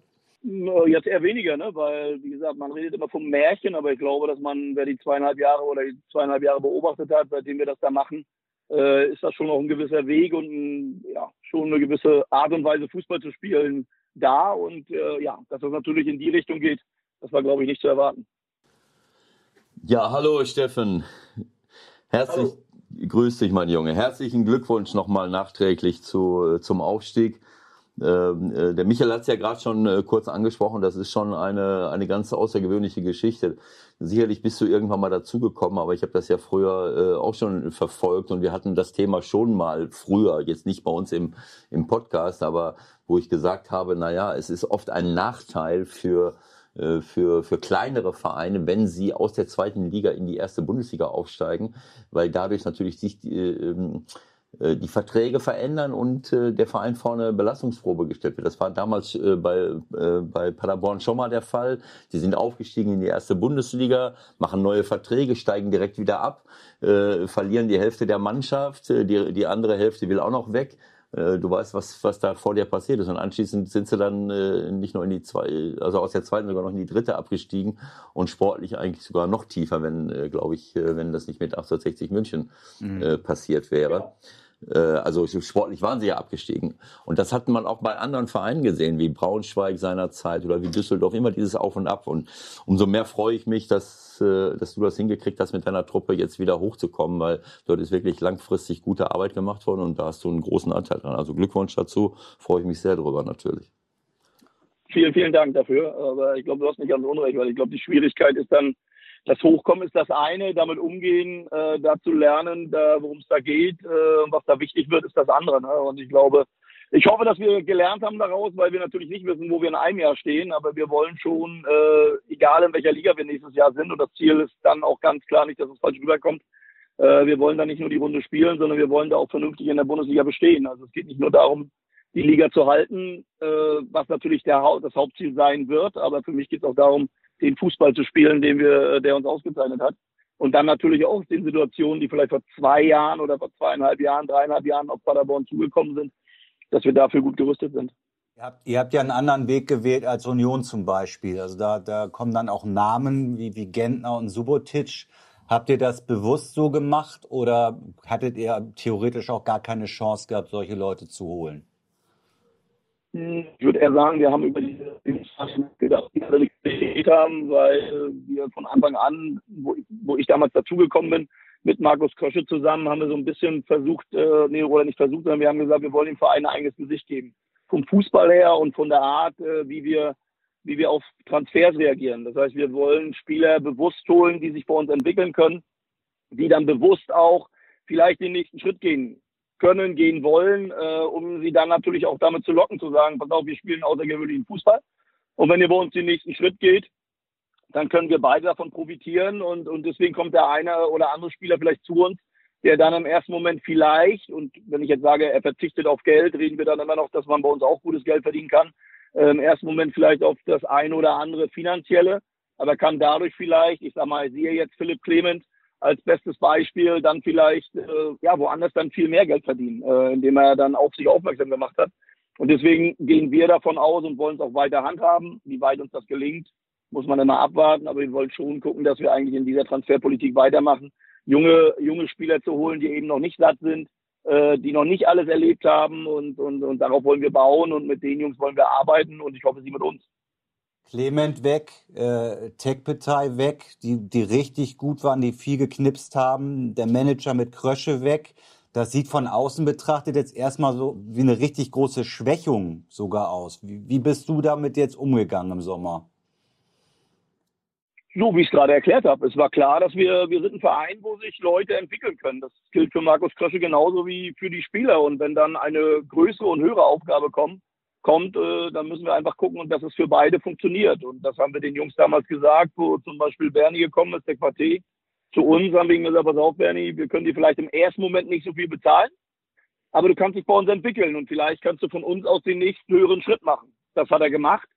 Jetzt eher weniger, ne? weil, wie gesagt, man redet immer vom Märchen, aber ich glaube, dass man, wer die zweieinhalb Jahre oder die zweieinhalb Jahre beobachtet hat, seitdem wir das da machen, äh, ist das schon noch ein gewisser Weg und ein, ja, schon eine gewisse Art und Weise, Fußball zu spielen, da. Und äh, ja, dass das natürlich in die Richtung geht, das war, glaube ich, nicht zu erwarten. Ja, hallo Steffen. Herzlich, hallo. grüß dich, mein Junge. Herzlichen Glückwunsch nochmal nachträglich zu, äh, zum Aufstieg. Ähm, äh, der Michael hat es ja gerade schon äh, kurz angesprochen, das ist schon eine, eine ganz außergewöhnliche Geschichte. Sicherlich bist du irgendwann mal dazugekommen, aber ich habe das ja früher äh, auch schon verfolgt und wir hatten das Thema schon mal früher, jetzt nicht bei uns im, im Podcast, aber wo ich gesagt habe, na ja, es ist oft ein Nachteil für für, für kleinere Vereine, wenn sie aus der zweiten Liga in die erste Bundesliga aufsteigen, weil dadurch natürlich sich äh, die Verträge verändern und äh, der Verein vor eine Belastungsprobe gestellt wird. Das war damals äh, bei, äh, bei Paderborn schon mal der Fall. Die sind aufgestiegen in die erste Bundesliga, machen neue Verträge, steigen direkt wieder ab, äh, verlieren die Hälfte der Mannschaft, äh, die, die andere Hälfte will auch noch weg. Äh, du weißt, was, was da vor dir passiert ist. Und anschließend sind sie dann äh, nicht nur in die zwei, also aus der zweiten sogar noch in die dritte abgestiegen und sportlich eigentlich sogar noch tiefer, wenn, äh, glaube ich, äh, wenn das nicht mit 1860 München mhm. äh, passiert wäre. Ja. Äh, also sportlich waren sie ja abgestiegen. Und das hat man auch bei anderen Vereinen gesehen, wie Braunschweig seinerzeit oder wie Düsseldorf, immer dieses Auf und Ab. Und umso mehr freue ich mich, dass, äh, dass du das hingekriegt hast, mit deiner Truppe jetzt wieder hochzukommen, weil dort ist wirklich langfristig gute Arbeit gemacht worden und da hast du einen großen Anteil dran. Also Glückwunsch dazu, freue ich mich sehr drüber natürlich. Vielen, vielen Dank dafür. Aber ich glaube, du hast nicht ganz unrecht, weil ich glaube, die Schwierigkeit ist dann, das Hochkommen ist das eine, damit umgehen, äh, da zu lernen, worum es da geht, äh, was da wichtig wird, ist das andere. Ne? Und ich glaube, ich hoffe, dass wir gelernt haben daraus, weil wir natürlich nicht wissen, wo wir in einem Jahr stehen, aber wir wollen schon, äh, egal in welcher Liga wir nächstes Jahr sind, und das Ziel ist dann auch ganz klar nicht, dass es falsch rüberkommt, äh, wir wollen da nicht nur die Runde spielen, sondern wir wollen da auch vernünftig in der Bundesliga bestehen. Also es geht nicht nur darum, die Liga zu halten, äh, was natürlich der, das Hauptziel sein wird, aber für mich geht es auch darum, den Fußball zu spielen, den wir, der uns ausgezeichnet hat. Und dann natürlich auch den Situationen, die vielleicht vor zwei Jahren oder vor zweieinhalb Jahren, dreieinhalb Jahren auf Paderborn zugekommen sind, dass wir dafür gut gerüstet sind. Ihr habt, ihr habt ja einen anderen Weg gewählt als Union zum Beispiel. Also da, da kommen dann auch Namen wie, wie Gentner und Subotic. Habt ihr das bewusst so gemacht oder hattet ihr theoretisch auch gar keine Chance gehabt, solche Leute zu holen? Ich würde eher sagen, wir haben über die Qualität haben, weil wir von Anfang an, wo, wo ich damals dazugekommen bin, mit Markus Krösche zusammen, haben wir so ein bisschen versucht, äh, nee, oder nicht versucht, sondern wir haben gesagt, wir wollen dem Verein ein eigenes Gesicht geben. Vom Fußball her und von der Art, äh, wie wir wie wir auf Transfers reagieren. Das heißt, wir wollen Spieler bewusst holen, die sich bei uns entwickeln können, die dann bewusst auch vielleicht den nächsten Schritt gehen können, gehen wollen, äh, um sie dann natürlich auch damit zu locken, zu sagen, pass auf, wir spielen außergewöhnlichen Fußball. Und wenn ihr bei uns den nächsten Schritt geht, dann können wir beide davon profitieren und, und deswegen kommt der eine oder andere Spieler vielleicht zu uns, der dann im ersten Moment vielleicht, und wenn ich jetzt sage, er verzichtet auf Geld, reden wir dann immer noch, dass man bei uns auch gutes Geld verdienen kann, äh, im ersten Moment vielleicht auf das eine oder andere finanzielle, aber kann dadurch vielleicht, ich sag mal, ich sehe jetzt Philipp Clement, als bestes Beispiel dann vielleicht äh, ja woanders dann viel mehr Geld verdienen, äh, indem er dann auf sich aufmerksam gemacht hat. Und deswegen gehen wir davon aus und wollen es auch weiter handhaben. Wie weit uns das gelingt, muss man immer abwarten. Aber wir wollen schon gucken, dass wir eigentlich in dieser Transferpolitik weitermachen. Junge, junge Spieler zu holen, die eben noch nicht satt sind, äh, die noch nicht alles erlebt haben. Und, und, und darauf wollen wir bauen. Und mit den Jungs wollen wir arbeiten. Und ich hoffe, sie mit uns. Clement weg, äh, Tech-Partei weg, die, die richtig gut waren, die viel geknipst haben, der Manager mit Krösche weg. Das sieht von außen betrachtet jetzt erstmal so wie eine richtig große Schwächung sogar aus. Wie, wie bist du damit jetzt umgegangen im Sommer? So wie ich es gerade erklärt habe. Es war klar, dass wir, wir sind ein Verein, wo sich Leute entwickeln können. Das gilt für Markus Krösche genauso wie für die Spieler. Und wenn dann eine größere und höhere Aufgabe kommt, kommt, äh, dann müssen wir einfach gucken, dass es für beide funktioniert. Und das haben wir den Jungs damals gesagt, wo zum Beispiel Bernie gekommen ist, der Quartier. Zu uns haben wir ihm gesagt, pass auf, Bernie, wir können dir vielleicht im ersten Moment nicht so viel bezahlen, aber du kannst dich bei uns entwickeln und vielleicht kannst du von uns aus den nächsten höheren Schritt machen. Das hat er gemacht.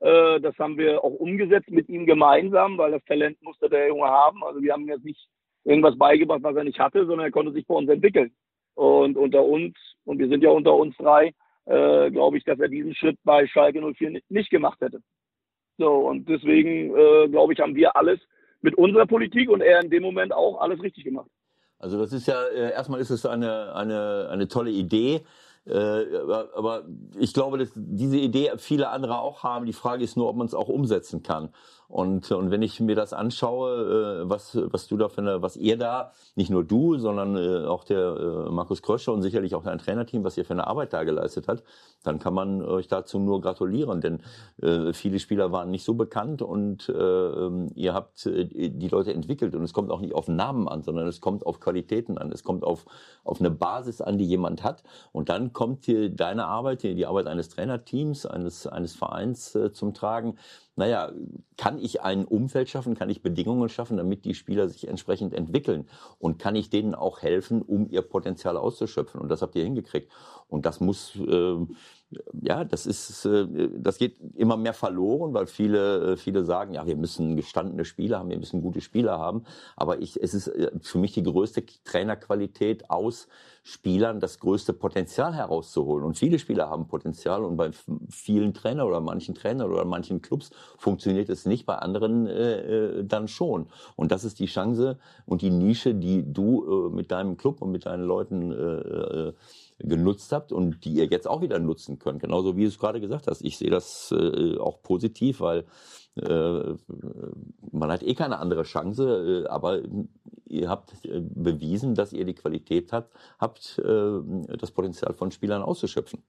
Äh, das haben wir auch umgesetzt mit ihm gemeinsam, weil das Talent musste der Junge haben. Also wir haben jetzt nicht irgendwas beigebracht, was er nicht hatte, sondern er konnte sich bei uns entwickeln. Und unter uns, und wir sind ja unter uns drei, äh, glaube ich, dass er diesen Schritt bei Schalke 04 nicht gemacht hätte. So, und deswegen, äh, glaube ich, haben wir alles mit unserer Politik und er in dem Moment auch alles richtig gemacht. Also das ist ja, äh, erstmal ist es eine, eine, eine tolle Idee. Äh, aber, aber ich glaube, dass diese Idee viele andere auch haben. Die Frage ist nur, ob man es auch umsetzen kann. Und, und wenn ich mir das anschaue, äh, was, was du da für eine, was ihr da, nicht nur du, sondern äh, auch der äh, Markus Kröscher und sicherlich auch dein Trainerteam, was ihr für eine Arbeit da geleistet hat, dann kann man euch dazu nur gratulieren, denn viele Spieler waren nicht so bekannt und äh, ähm, ihr habt die Leute entwickelt. Und es kommt auch nicht auf Namen an, sondern es kommt auf Qualitäten an, es kommt auf, auf eine Basis an, die jemand hat. Und dann kommt hier deine Arbeit, die Arbeit eines Trainerteams, eines, eines Vereins zum Tragen, naja, kann ich ein Umfeld schaffen, kann ich Bedingungen schaffen, damit die Spieler sich entsprechend entwickeln und kann ich denen auch helfen, um ihr Potenzial auszuschöpfen. Und das habt ihr hingekriegt. Und das muss, äh, ja, das ist, äh, das geht immer mehr verloren, weil viele, äh, viele sagen, ja, wir müssen gestandene Spieler haben, wir müssen gute Spieler haben. Aber ich, es ist äh, für mich die größte Trainerqualität aus Spielern das größte Potenzial herauszuholen. Und viele Spieler haben Potenzial und bei vielen Trainern oder manchen Trainern oder manchen Clubs funktioniert es nicht, bei anderen äh, dann schon. Und das ist die Chance und die Nische, die du äh, mit deinem Club und mit deinen Leuten äh, genutzt habt und die ihr jetzt auch wieder nutzen könnt. Genauso wie du es gerade gesagt hast. Ich sehe das äh, auch positiv, weil äh, man hat eh keine andere Chance, äh, aber ihr habt äh, bewiesen, dass ihr die Qualität habt, habt äh, das Potenzial von Spielern auszuschöpfen.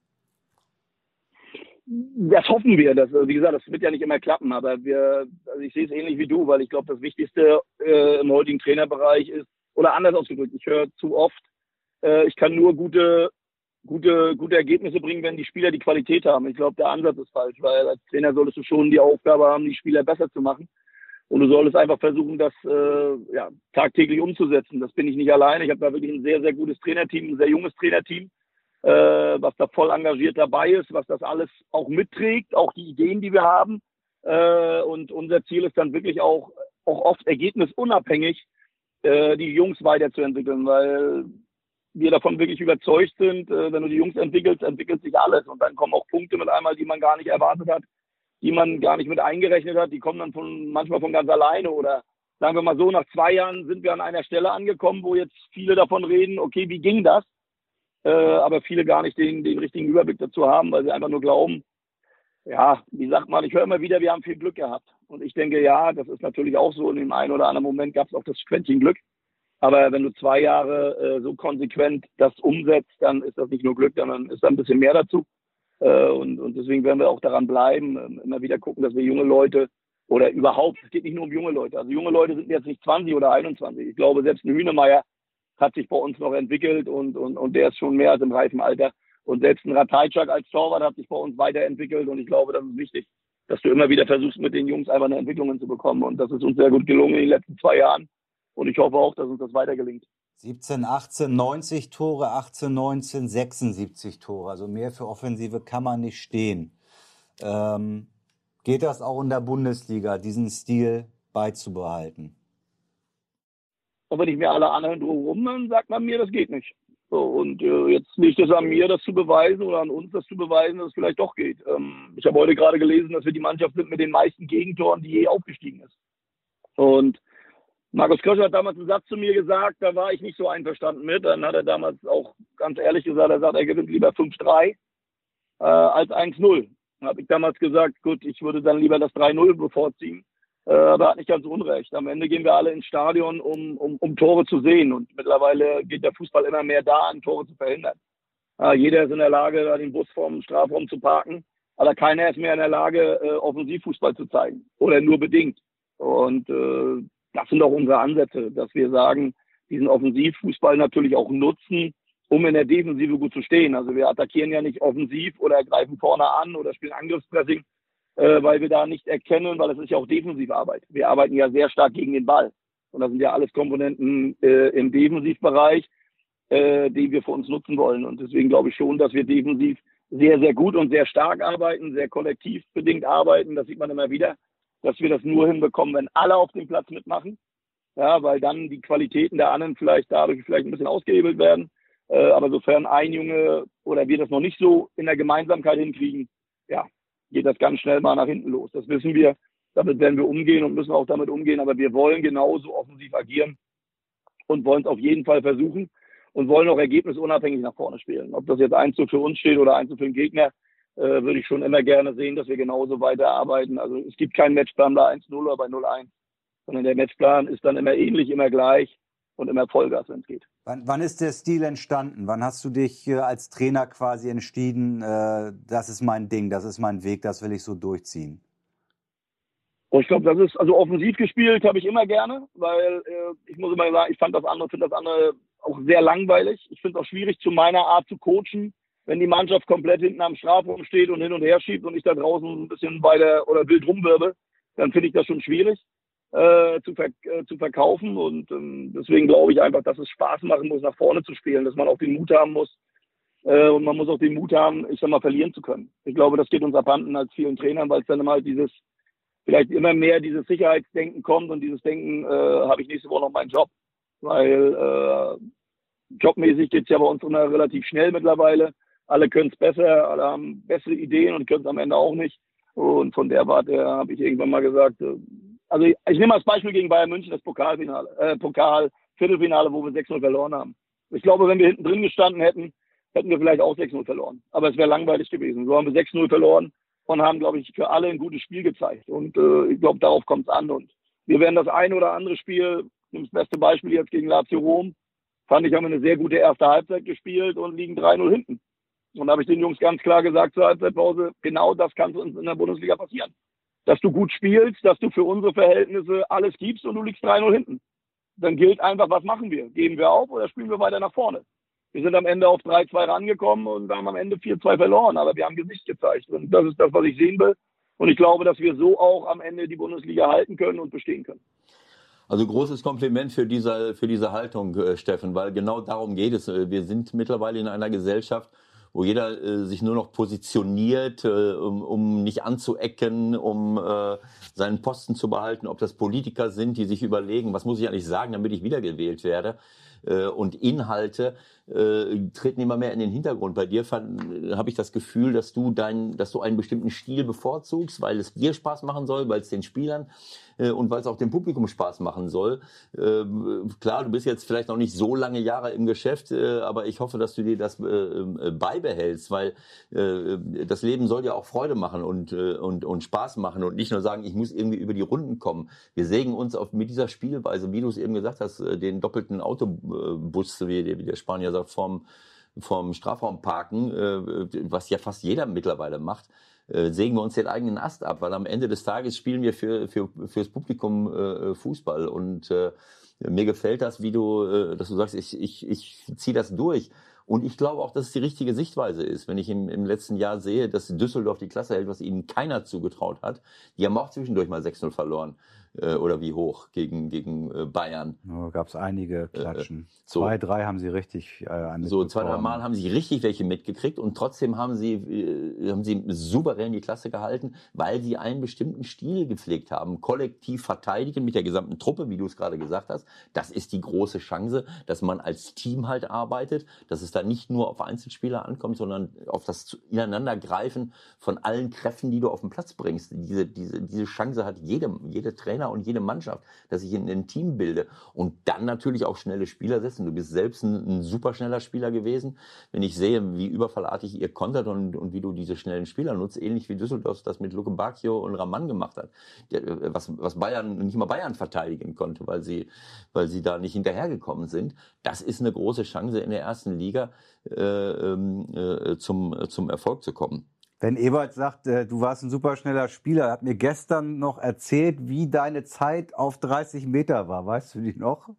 Das hoffen wir. Das, wie gesagt, das wird ja nicht immer klappen, aber wir, also ich sehe es ähnlich wie du, weil ich glaube, das Wichtigste äh, im heutigen Trainerbereich ist, oder anders ausgedrückt, ich höre zu oft, äh, ich kann nur gute gute, gute Ergebnisse bringen, wenn die Spieler die Qualität haben. Ich glaube, der Ansatz ist falsch, weil als Trainer solltest du schon die Aufgabe haben, die Spieler besser zu machen. Und du solltest einfach versuchen, das äh, ja, tagtäglich umzusetzen. Das bin ich nicht alleine. Ich habe da wirklich ein sehr, sehr gutes Trainerteam, ein sehr junges Trainerteam, äh, was da voll engagiert dabei ist, was das alles auch mitträgt, auch die Ideen, die wir haben. Äh, und unser Ziel ist dann wirklich auch, auch oft ergebnisunabhängig, äh, die Jungs weiterzuentwickeln, weil wir davon wirklich überzeugt sind, äh, wenn du die Jungs entwickelst, entwickelt sich alles. Und dann kommen auch Punkte mit einmal, die man gar nicht erwartet hat, die man gar nicht mit eingerechnet hat. Die kommen dann von, manchmal von ganz alleine. Oder sagen wir mal so, nach zwei Jahren sind wir an einer Stelle angekommen, wo jetzt viele davon reden, okay, wie ging das? Äh, aber viele gar nicht den, den richtigen Überblick dazu haben, weil sie einfach nur glauben, ja, wie sagt man, ich höre immer wieder, wir haben viel Glück gehabt. Und ich denke, ja, das ist natürlich auch so. In dem einen oder anderen Moment gab es auch das Quäntchen Glück. Aber wenn du zwei Jahre äh, so konsequent das umsetzt, dann ist das nicht nur Glück, sondern ist da ein bisschen mehr dazu. Äh, und, und deswegen werden wir auch daran bleiben, äh, immer wieder gucken, dass wir junge Leute oder überhaupt, es geht nicht nur um junge Leute. Also junge Leute sind jetzt nicht 20 oder 21. Ich glaube, selbst ein Hühnemeier hat sich bei uns noch entwickelt und, und, und der ist schon mehr als im reifen Alter. Und selbst ein Ratajczak als Torwart hat sich bei uns weiterentwickelt und ich glaube, das ist wichtig, dass du immer wieder versuchst, mit den Jungs einfach eine Entwicklung zu bekommen. Und das ist uns sehr gut gelungen in den letzten zwei Jahren. Und ich hoffe auch, dass uns das weiter gelingt. 17, 18, 90 Tore, 18, 19, 76 Tore. Also mehr für Offensive kann man nicht stehen. Ähm, geht das auch in der Bundesliga, diesen Stil beizubehalten? Und wenn ich mir alle anhören drumherum, dann sagt man mir, das geht nicht. So, und äh, jetzt liegt es an mir, das zu beweisen oder an uns, das zu beweisen, dass es vielleicht doch geht. Ähm, ich habe heute gerade gelesen, dass wir die Mannschaft sind mit den meisten Gegentoren, die je aufgestiegen ist. Und Markus Köscher hat damals einen Satz zu mir gesagt, da war ich nicht so einverstanden mit. Dann hat er damals auch ganz ehrlich gesagt, er sagt, er gewinnt lieber 5-3 äh, als 1-0. Dann habe ich damals gesagt, gut, ich würde dann lieber das 3-0 bevorziehen. Äh, aber er hat nicht ganz unrecht. Am Ende gehen wir alle ins Stadion, um, um, um Tore zu sehen. Und mittlerweile geht der Fußball immer mehr da an, Tore zu verhindern. Äh, jeder ist in der Lage, da den Bus vom Strafraum zu parken. Aber keiner ist mehr in der Lage, äh, Offensivfußball zu zeigen. Oder nur bedingt. Und äh, das sind auch unsere Ansätze, dass wir sagen, diesen Offensivfußball natürlich auch nutzen, um in der Defensive gut zu stehen. Also wir attackieren ja nicht offensiv oder greifen vorne an oder spielen Angriffspressing, äh, weil wir da nicht erkennen, weil es ist ja auch defensive Arbeit. Wir arbeiten ja sehr stark gegen den Ball. Und das sind ja alles Komponenten äh, im Defensivbereich, äh, die wir für uns nutzen wollen. Und deswegen glaube ich schon, dass wir defensiv sehr, sehr gut und sehr stark arbeiten, sehr kollektiv bedingt arbeiten. Das sieht man immer wieder, dass wir das nur hinbekommen, wenn alle auf dem Platz mitmachen. Ja, weil dann die Qualitäten der anderen vielleicht dadurch vielleicht ein bisschen ausgehebelt werden. Äh, aber sofern ein Junge oder wir das noch nicht so in der Gemeinsamkeit hinkriegen, ja, geht das ganz schnell mal nach hinten los. Das wissen wir. Damit werden wir umgehen und müssen auch damit umgehen. Aber wir wollen genauso offensiv agieren und wollen es auf jeden Fall versuchen und wollen auch ergebnisunabhängig nach vorne spielen. Ob das jetzt eins zu für uns steht oder eins zu für den Gegner, äh, würde ich schon immer gerne sehen, dass wir genauso weiterarbeiten. Also es gibt keinen Matchplan bei 1-0 oder bei 0-1, sondern der Matchplan ist dann immer ähnlich, immer gleich und immer Vollgas, wenn es geht. Wann, wann, ist der Stil entstanden? Wann hast du dich äh, als Trainer quasi entschieden, äh, das ist mein Ding, das ist mein Weg, das will ich so durchziehen? Oh, ich glaube, das ist, also offensiv gespielt habe ich immer gerne, weil äh, ich muss immer sagen, ich fand das andere, finde das andere auch sehr langweilig. Ich finde es auch schwierig, zu meiner Art zu coachen, wenn die Mannschaft komplett hinten am Strafraum steht und hin und her schiebt und ich da draußen ein bisschen bei der oder wild rumwirbe, dann finde ich das schon schwierig äh, zu, ver äh, zu verkaufen. Und ähm, deswegen glaube ich einfach, dass es Spaß machen muss, nach vorne zu spielen, dass man auch den Mut haben muss. Äh, und man muss auch den Mut haben, ich sag mal, verlieren zu können. Ich glaube, das geht uns abhanden als vielen Trainern, weil es dann immer dieses, vielleicht immer mehr dieses Sicherheitsdenken kommt und dieses Denken, äh, habe ich nächste Woche noch meinen Job. Weil äh, jobmäßig geht's ja bei uns immer relativ schnell mittlerweile. Alle können es besser, alle haben bessere Ideen und können es am Ende auch nicht. Und von der Warte habe ich irgendwann mal gesagt, äh, also ich, ich nehme als Beispiel gegen Bayern München das Pokalfinale, äh, Pokal Viertelfinale, wo wir 6-0 verloren haben. Ich glaube, wenn wir hinten drin gestanden hätten, hätten wir vielleicht auch 6-0 verloren. Aber es wäre langweilig gewesen. So haben wir 6-0 verloren und haben, glaube ich, für alle ein gutes Spiel gezeigt. Und äh, ich glaube, darauf kommt es an. Und wir werden das ein oder andere Spiel, das beste Beispiel jetzt gegen Lazio Rom, fand ich, haben wir eine sehr gute erste Halbzeit gespielt und liegen 3-0 hinten. Und da habe ich den Jungs ganz klar gesagt zur Halbzeitpause, genau das kann uns in der Bundesliga passieren dass du gut spielst, dass du für unsere Verhältnisse alles gibst und du liegst 3-0 hinten. Dann gilt einfach, was machen wir? Geben wir auf oder spielen wir weiter nach vorne? Wir sind am Ende auf 3-2 rangekommen und haben am Ende 4-2 verloren, aber wir haben Gesicht gezeigt. Und das ist das, was ich sehen will. Und ich glaube, dass wir so auch am Ende die Bundesliga halten können und bestehen können. Also großes Kompliment für diese, für diese Haltung, äh, Steffen, weil genau darum geht es. Wir sind mittlerweile in einer Gesellschaft, wo jeder äh, sich nur noch positioniert, äh, um, um nicht anzuecken, um äh, seinen Posten zu behalten, ob das Politiker sind, die sich überlegen, was muss ich eigentlich sagen, damit ich wiedergewählt werde. Äh, und Inhalte äh, treten immer mehr in den Hintergrund. Bei dir äh, habe ich das Gefühl, dass du dein, dass du einen bestimmten Stil bevorzugst, weil es dir Spaß machen soll, weil es den Spielern äh, und weil es auch dem Publikum Spaß machen soll. Äh, klar, du bist jetzt vielleicht noch nicht so lange Jahre im Geschäft, äh, aber ich hoffe, dass du dir das äh, beibehältst, weil äh, das Leben soll ja auch Freude machen und, äh, und, und Spaß machen und nicht nur sagen, ich muss irgendwie über die Runden kommen. Wir sägen uns auf, mit dieser Spielweise, wie du es eben gesagt hast, den doppelten Autobus, wie, wie der Spanier sagt, vom, vom Strafraum parken, äh, was ja fast jeder mittlerweile macht, äh, sägen wir uns den eigenen Ast ab, weil am Ende des Tages spielen wir für, für, fürs Publikum äh, Fußball und äh, mir gefällt das, wie du, äh, dass du sagst, ich, ich, ich ziehe das durch. Und ich glaube auch, dass es die richtige Sichtweise ist. Wenn ich im, im letzten Jahr sehe, dass Düsseldorf die Klasse hält, was ihnen keiner zugetraut hat. Die haben auch zwischendurch mal 6-0 verloren. Äh, oder wie hoch gegen, gegen äh, Bayern. Ja, Gab es einige Klatschen. Äh, so. Zwei, drei haben sie richtig äh, So zwei, drei Mal haben sie richtig welche mitgekriegt und trotzdem haben sie, äh, haben sie souverän die Klasse gehalten, weil sie einen bestimmten Stil gepflegt haben. Kollektiv verteidigen mit der gesamten Truppe, wie du es gerade gesagt hast. Das ist die große Chance, dass man als Team halt arbeitet, dass es da nicht nur auf Einzelspieler ankommt, sondern auf das Ineinandergreifen von allen Kräften, die du auf den Platz bringst. Diese, diese, diese Chance hat jedem, jede Trainer und jede Mannschaft, dass ich in ein Team bilde und dann natürlich auch schnelle Spieler setzen. Du bist selbst ein, ein super schneller Spieler gewesen. Wenn ich sehe, wie überfallartig ihr kontert und, und wie du diese schnellen Spieler nutzt, ähnlich wie Düsseldorf das mit Luke Bacchio und Raman gemacht hat, was, was Bayern nicht mal Bayern verteidigen konnte, weil sie, weil sie da nicht hinterhergekommen sind. Das ist eine große Chance in der ersten Liga äh, ähm, äh, zum, zum Erfolg zu kommen. Wenn Ebert sagt, äh, du warst ein super schneller Spieler, er hat mir gestern noch erzählt, wie deine Zeit auf 30 Meter war. Weißt du die noch?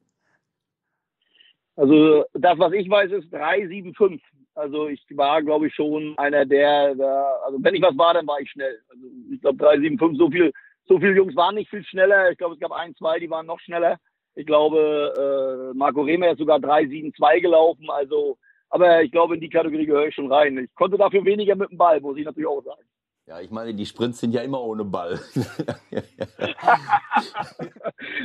Also das, was ich weiß, ist 3,75. Also ich war, glaube ich, schon einer der, der, also wenn ich was war, dann war ich schnell. Also ich glaube 3,75, so viel, so viele Jungs waren nicht viel schneller. Ich glaube, es gab ein, zwei, die waren noch schneller. Ich glaube, äh, Marco Rehmer ist sogar 3,72 gelaufen. Also aber ich glaube, in die Kategorie gehöre ich schon rein. Ich konnte dafür weniger mit dem Ball, muss ich natürlich auch sagen. Ja, ich meine, die Sprints sind ja immer ohne Ball.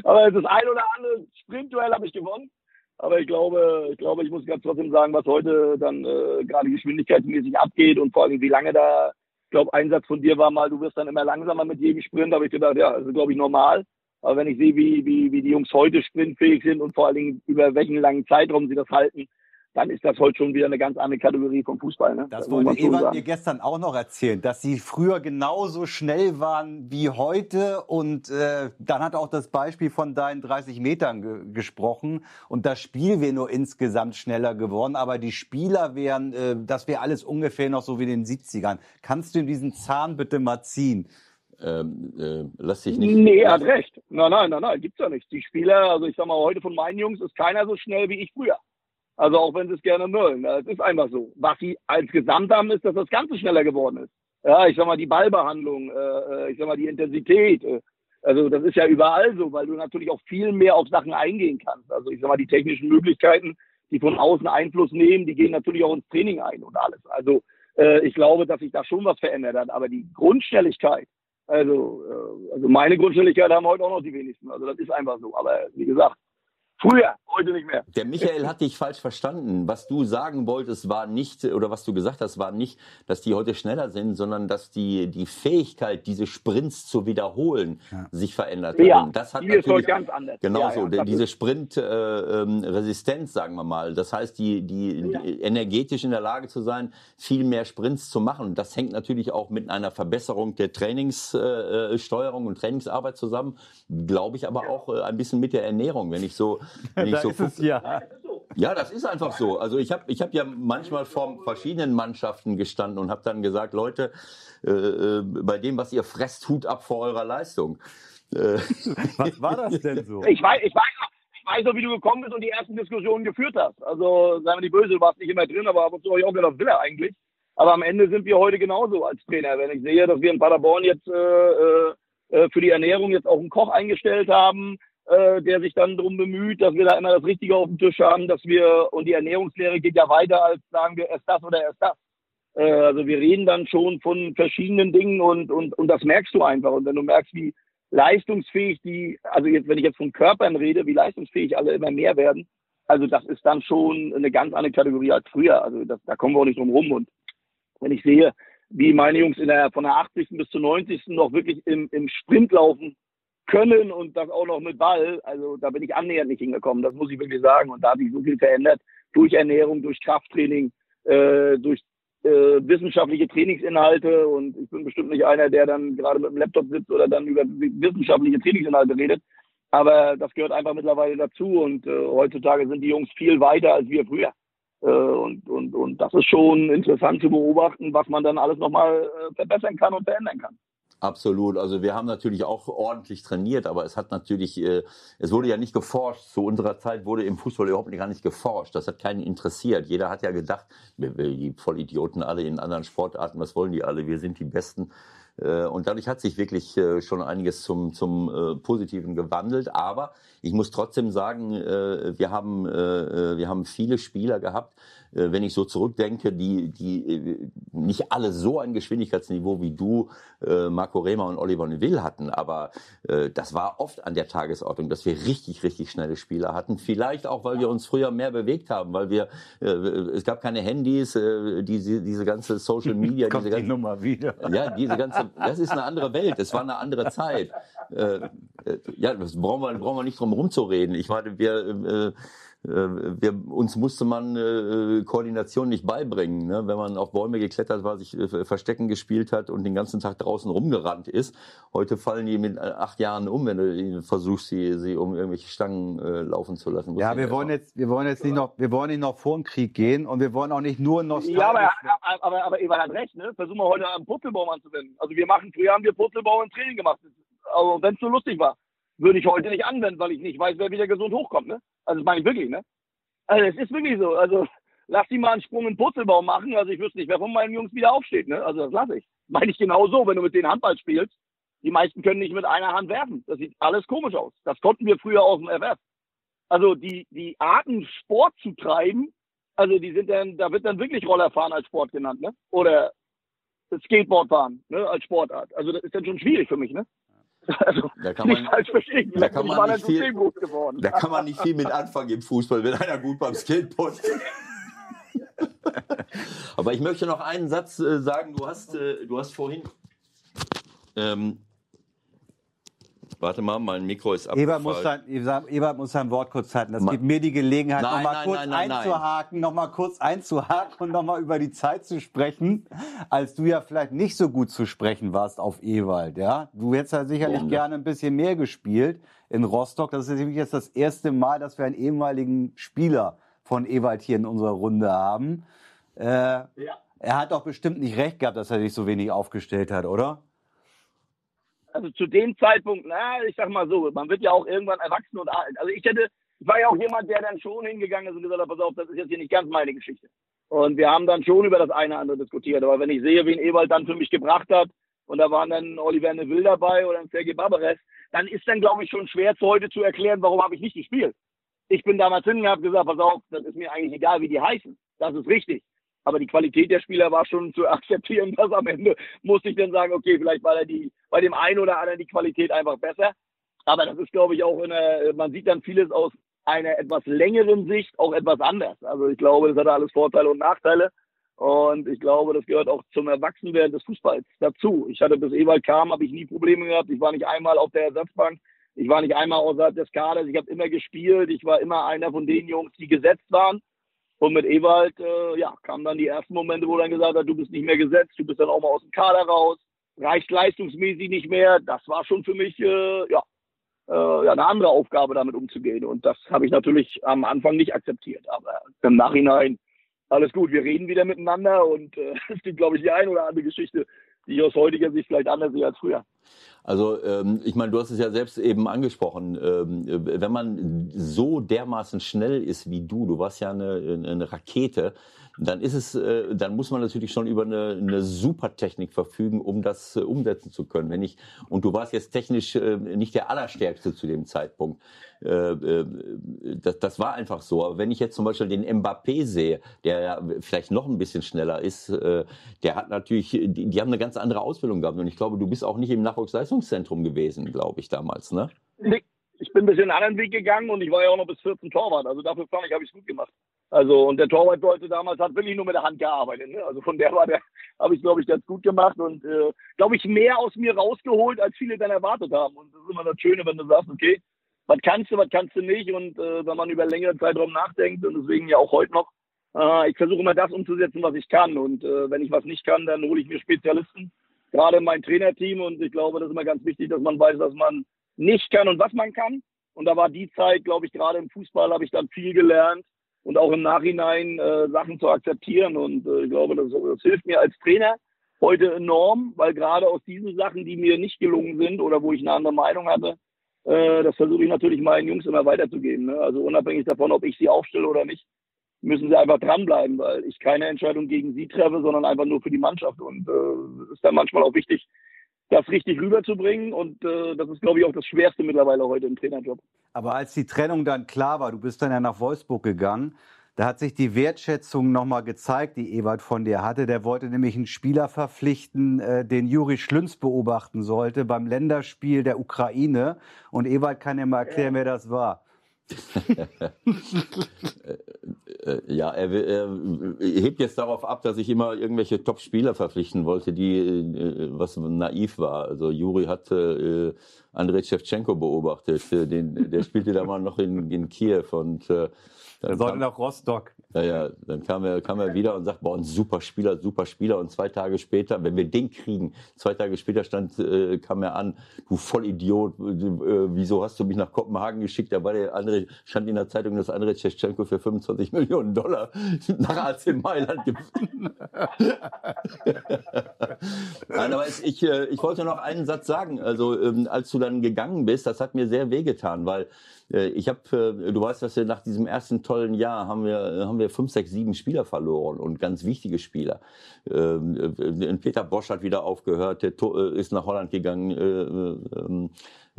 Aber das ein oder andere Sprintduell habe ich gewonnen. Aber ich glaube, ich glaube, ich muss ganz trotzdem sagen, was heute dann äh, gerade geschwindigkeitsmäßig abgeht und vor allem wie lange da, ich glaube, Einsatz von dir war mal, du wirst dann immer langsamer mit jedem Sprint, habe ich gedacht, ja, das ist glaube ich normal. Aber wenn ich sehe, wie, wie, wie die Jungs heute sprintfähig sind und vor allen Dingen über welchen langen Zeitraum sie das halten, dann ist das heute schon wieder eine ganz andere Kategorie vom Fußball. Ne? Das, das wollte Ewald mir gestern auch noch erzählen, dass sie früher genauso schnell waren wie heute. Und äh, dann hat auch das Beispiel von deinen 30 Metern ge gesprochen. Und das Spiel wäre nur insgesamt schneller geworden. Aber die Spieler wären, äh, das wäre alles ungefähr noch so wie in den 70ern. Kannst du in diesen Zahn bitte mal ziehen? Ähm, äh, lass dich nicht. Nee, er hat recht. Nein, nein, nein, nein, gibt's ja nicht. Die Spieler, also ich sag mal, heute von meinen Jungs ist keiner so schnell wie ich früher. Also auch wenn sie es gerne mögen. Es ist einfach so. Was sie als Gesamt haben, ist, dass das Ganze schneller geworden ist. Ja, ich sag mal, die Ballbehandlung, äh, äh, ich sag mal, die Intensität. Äh, also das ist ja überall so, weil du natürlich auch viel mehr auf Sachen eingehen kannst. Also ich sag mal, die technischen Möglichkeiten, die von außen Einfluss nehmen, die gehen natürlich auch ins Training ein und alles. Also äh, ich glaube, dass sich da schon was verändert hat. Aber die Grundschnelligkeit, also, äh, also meine Grundschnelligkeit haben heute auch noch die wenigsten. Also das ist einfach so. Aber wie gesagt, Früher, heute nicht mehr. Der Michael hat dich falsch verstanden. Was du sagen wolltest, war nicht, oder was du gesagt hast, war nicht, dass die heute schneller sind, sondern dass die, die Fähigkeit, diese Sprints zu wiederholen, ja. sich verändert hat. Ja, das hat die natürlich, ist ganz anders. Genau ja, so, ja, diese Sprint-Resistenz, äh, ähm, sagen wir mal. Das heißt, die, die, die, energetisch in der Lage zu sein, viel mehr Sprints zu machen. Das hängt natürlich auch mit einer Verbesserung der Trainingssteuerung äh, und Trainingsarbeit zusammen. Glaube ich aber auch äh, ein bisschen mit der Ernährung. Wenn ich so wenn da so ist es ja. Ja, das ist einfach so. Also ich habe ich hab ja manchmal vor verschiedenen Mannschaften gestanden und habe dann gesagt, Leute, äh, äh, bei dem, was ihr fresst, Hut ab vor eurer Leistung. Äh. Was war das denn so? Ich weiß, ich weiß noch, ich weiß noch, wie du gekommen bist und die ersten Diskussionen geführt hast. Also, sagen wir die Böse, du warst nicht immer drin, aber ab und zu habe ich auch gedacht, will er eigentlich. Aber am Ende sind wir heute genauso als Trainer. Wenn ich sehe, dass wir in Paderborn jetzt äh, äh, äh für die Ernährung jetzt auch einen Koch eingestellt haben, äh, der sich dann darum bemüht, dass wir da immer das Richtige auf dem Tisch haben, dass wir, und die Ernährungslehre geht ja weiter als sagen wir erst das oder erst das. Äh, also wir reden dann schon von verschiedenen Dingen und, und, und das merkst du einfach. Und wenn du merkst, wie leistungsfähig die, also jetzt, wenn ich jetzt von Körpern rede, wie leistungsfähig alle immer mehr werden, also das ist dann schon eine ganz andere Kategorie als früher. Also das, da kommen wir auch nicht drum rum. Und wenn ich sehe, wie meine Jungs in der, von der 80. bis zur 90. noch wirklich im, im Sprint laufen, können und das auch noch mit Ball. Also da bin ich annähernd nicht hingekommen, das muss ich wirklich sagen. Und da hat sich so viel verändert durch Ernährung, durch Krafttraining, äh, durch äh, wissenschaftliche Trainingsinhalte. Und ich bin bestimmt nicht einer, der dann gerade mit dem Laptop sitzt oder dann über wissenschaftliche Trainingsinhalte redet. Aber das gehört einfach mittlerweile dazu. Und äh, heutzutage sind die Jungs viel weiter als wir früher. Äh, und, und, und das ist schon interessant zu beobachten, was man dann alles nochmal äh, verbessern kann und verändern kann. Absolut. Also wir haben natürlich auch ordentlich trainiert, aber es hat natürlich, äh, es wurde ja nicht geforscht. Zu unserer Zeit wurde im Fußball überhaupt gar nicht geforscht. Das hat keinen interessiert. Jeder hat ja gedacht, die Vollidioten alle in anderen Sportarten, was wollen die alle? Wir sind die Besten. Äh, und dadurch hat sich wirklich äh, schon einiges zum, zum äh, Positiven gewandelt. Aber ich muss trotzdem sagen, wir haben, wir haben viele Spieler gehabt, wenn ich so zurückdenke, die, die äh, nicht alle so ein Geschwindigkeitsniveau wie du, äh, Marco Rehmer und Oliver Neville hatten, aber das war oft an der Tagesordnung, dass wir richtig, richtig schnelle Spieler hatten. Vielleicht auch, weil wir uns früher mehr bewegt haben, weil wir, es gab keine Handys, diese, diese ganze Social Media, diese die Nummer wieder. Ja, diese ganze, das ist eine andere Welt, es war eine andere Zeit. ja, das brauchen wir, brauchen wir nicht drum rumzureden. Ich meine, wir, äh, wir, uns musste man äh, Koordination nicht beibringen. Ne? Wenn man auf Bäume geklettert war, sich äh, Verstecken gespielt hat und den ganzen Tag draußen rumgerannt ist. Heute fallen die mit äh, acht Jahren um, wenn du versuchst, sie, sie um irgendwelche Stangen äh, laufen zu lassen. Ja, wir wollen jetzt, wir wollen jetzt nicht noch, wir wollen nicht noch vor den Krieg gehen und wir wollen auch nicht nur nostalgisch. Ja, aber, aber, aber, aber Eva hat recht, ne? Versuchen wir heute am Purzelbaum anzuwenden. Also wir machen, früher haben wir Purzelbaum im Training gemacht. Also wenn es so lustig war würde ich heute nicht anwenden, weil ich nicht weiß, wer wieder gesund hochkommt. Ne? Also das meine ich wirklich. Ne? Also es ist wirklich so. Also lass die mal einen Sprung in den Purzelbaum machen. Also ich wüsste nicht, wer von meinen Jungs wieder aufsteht. Ne? Also das lasse ich. Meine ich genau so, wenn du mit denen Handball spielst. Die meisten können nicht mit einer Hand werfen. Das sieht alles komisch aus. Das konnten wir früher aus dem FF. Also die, die Arten, Sport zu treiben, also die sind dann, da wird dann wirklich Rollerfahren als Sport genannt, ne? Oder Skateboardfahren, ne, als Sportart. Also das ist dann schon schwierig für mich, ne? Also, da kann man, falsch verstehen. Da kann man, nicht viel, geworden. da kann man nicht viel mit anfangen im Fußball, wenn einer gut beim Skateboard ist. Aber ich möchte noch einen Satz äh, sagen. Du hast, äh, du hast vorhin ähm, Warte mal, mein Mikro ist abgefallen. Ebert muss sein, Ebert muss sein Wort kurz halten. Das Ma gibt mir die Gelegenheit, nochmal kurz nein, einzuhaken, nochmal kurz einzuhaken und nochmal über die Zeit zu sprechen, als du ja vielleicht nicht so gut zu sprechen warst auf Ewald, ja? Du hättest ja sicherlich ja. gerne ein bisschen mehr gespielt in Rostock. Das ist jetzt das erste Mal, dass wir einen ehemaligen Spieler von Ewald hier in unserer Runde haben. Äh, ja. Er hat doch bestimmt nicht recht gehabt, dass er sich so wenig aufgestellt hat, oder? Also zu dem Zeitpunkt, na, ich sag mal so, man wird ja auch irgendwann erwachsen und alt. Also ich hätte, ich war ja auch jemand, der dann schon hingegangen ist und gesagt hat, pass auf, das ist jetzt hier nicht ganz meine Geschichte. Und wir haben dann schon über das eine oder andere diskutiert. Aber wenn ich sehe, wen Ewald dann für mich gebracht hat, und da waren dann Oliver Neville dabei oder ein Sergei Barbares, dann ist dann, glaube ich, schon schwer zu heute zu erklären, warum habe ich nicht gespielt. Ich bin damals hingegangen und habe gesagt, pass auf, das ist mir eigentlich egal, wie die heißen. Das ist richtig. Aber die Qualität der Spieler war schon zu akzeptieren, dass am Ende musste ich dann sagen, okay, vielleicht war die, bei dem einen oder anderen die Qualität einfach besser. Aber das ist, glaube ich, auch in man sieht dann vieles aus einer etwas längeren Sicht auch etwas anders. Also ich glaube, das hat alles Vorteile und Nachteile. Und ich glaube, das gehört auch zum Erwachsenwerden des Fußballs dazu. Ich hatte bis Ewald kam, habe ich nie Probleme gehabt. Ich war nicht einmal auf der Ersatzbank. Ich war nicht einmal außerhalb des Kaders. Ich habe immer gespielt. Ich war immer einer von den Jungs, die gesetzt waren. Und mit Ewald, äh, ja, kamen dann die ersten Momente, wo dann gesagt hat, du bist nicht mehr gesetzt, du bist dann auch mal aus dem Kader raus, reicht leistungsmäßig nicht mehr. Das war schon für mich, äh, ja, äh, ja, eine andere Aufgabe, damit umzugehen. Und das habe ich natürlich am Anfang nicht akzeptiert. Aber im Nachhinein alles gut, wir reden wieder miteinander und äh, es gibt, glaube ich, die eine oder andere Geschichte, die aus heutiger Sicht vielleicht anders sehe als früher. Also ähm, ich meine, du hast es ja selbst eben angesprochen. Ähm, wenn man so dermaßen schnell ist wie du, du warst ja eine, eine Rakete, dann ist es, äh, dann muss man natürlich schon über eine, eine super Technik verfügen, um das äh, umsetzen zu können. Wenn ich und du warst jetzt technisch äh, nicht der allerstärkste zu dem Zeitpunkt. Äh, äh, das, das war einfach so. Aber wenn ich jetzt zum Beispiel den Mbappé sehe, der ja vielleicht noch ein bisschen schneller ist, äh, der hat natürlich, die, die haben eine ganz andere Ausbildung gehabt. Und ich glaube, du bist auch nicht im Nachwuchsleistungszentrum gewesen, glaube ich, damals, ne? Nee, ich bin ein bisschen einen anderen Weg gegangen und ich war ja auch noch bis 14 Torwart. Also dafür fand ich, habe ich es gut gemacht. Also, und der Torwart sollte damals hat wirklich nur mit der Hand gearbeitet. Ne? Also von der war der, habe ich, glaube ich, ganz gut gemacht und äh, glaube ich, mehr aus mir rausgeholt, als viele dann erwartet haben. Und das ist immer das Schöne, wenn du sagst, okay, was kannst du, was kannst du nicht. Und äh, wenn man über längere Zeitraum nachdenkt und deswegen ja auch heute noch, äh, ich versuche immer das umzusetzen, was ich kann. Und äh, wenn ich was nicht kann, dann hole ich mir Spezialisten, gerade mein Trainerteam. Und ich glaube, das ist immer ganz wichtig, dass man weiß, was man nicht kann und was man kann. Und da war die Zeit, glaube ich, gerade im Fußball habe ich dann viel gelernt und auch im Nachhinein äh, Sachen zu akzeptieren. Und äh, ich glaube, das, das hilft mir als Trainer heute enorm, weil gerade aus diesen Sachen, die mir nicht gelungen sind oder wo ich eine andere Meinung hatte, äh, das versuche ich natürlich meinen Jungs immer weiterzugeben. Ne? Also unabhängig davon, ob ich sie aufstelle oder nicht, müssen sie einfach dranbleiben, weil ich keine Entscheidung gegen sie treffe, sondern einfach nur für die Mannschaft. Und äh, ist dann manchmal auch wichtig, das richtig rüberzubringen. Und äh, das ist, glaube ich, auch das Schwerste mittlerweile heute im Trainerjob. Aber als die Trennung dann klar war, du bist dann ja nach Wolfsburg gegangen, da hat sich die Wertschätzung nochmal gezeigt, die Ewald von dir hatte. Der wollte nämlich einen Spieler verpflichten, äh, den Juri Schlünz beobachten sollte beim Länderspiel der Ukraine. Und Ewald kann ja mal erklären, ja. wer das war. Ja, er, er, hebt jetzt darauf ab, dass ich immer irgendwelche Top-Spieler verpflichten wollte, die äh, was naiv war. Also Juri hatte äh, Andrei Shevchenko beobachtet, den, der spielte da mal noch in, in Kiew und äh, dann er sollte nach Rostock. Ja, ja, dann kam er, kam er wieder und sagt, boah, ein super Spieler, super Spieler. Und zwei Tage später, wenn wir den kriegen, zwei Tage später stand, äh, kam er an, du Vollidiot, äh, wieso hast du mich nach Kopenhagen geschickt? Da war der andere, stand in der Zeitung, dass Andrei Tschetschenko für 25 Millionen Dollar nach AC Mailand gefunden Nein, aber es, ich, äh, ich wollte noch einen Satz sagen. Also, ähm, als du dann gegangen bist, das hat mir sehr wehgetan, weil ich habe, äh, du weißt, dass wir nach diesem ersten tollen Jahr haben wir, haben wir fünf, sechs, sieben Spieler verloren und ganz wichtige Spieler. Ähm, äh, Peter Bosch hat wieder aufgehört, ist nach Holland gegangen.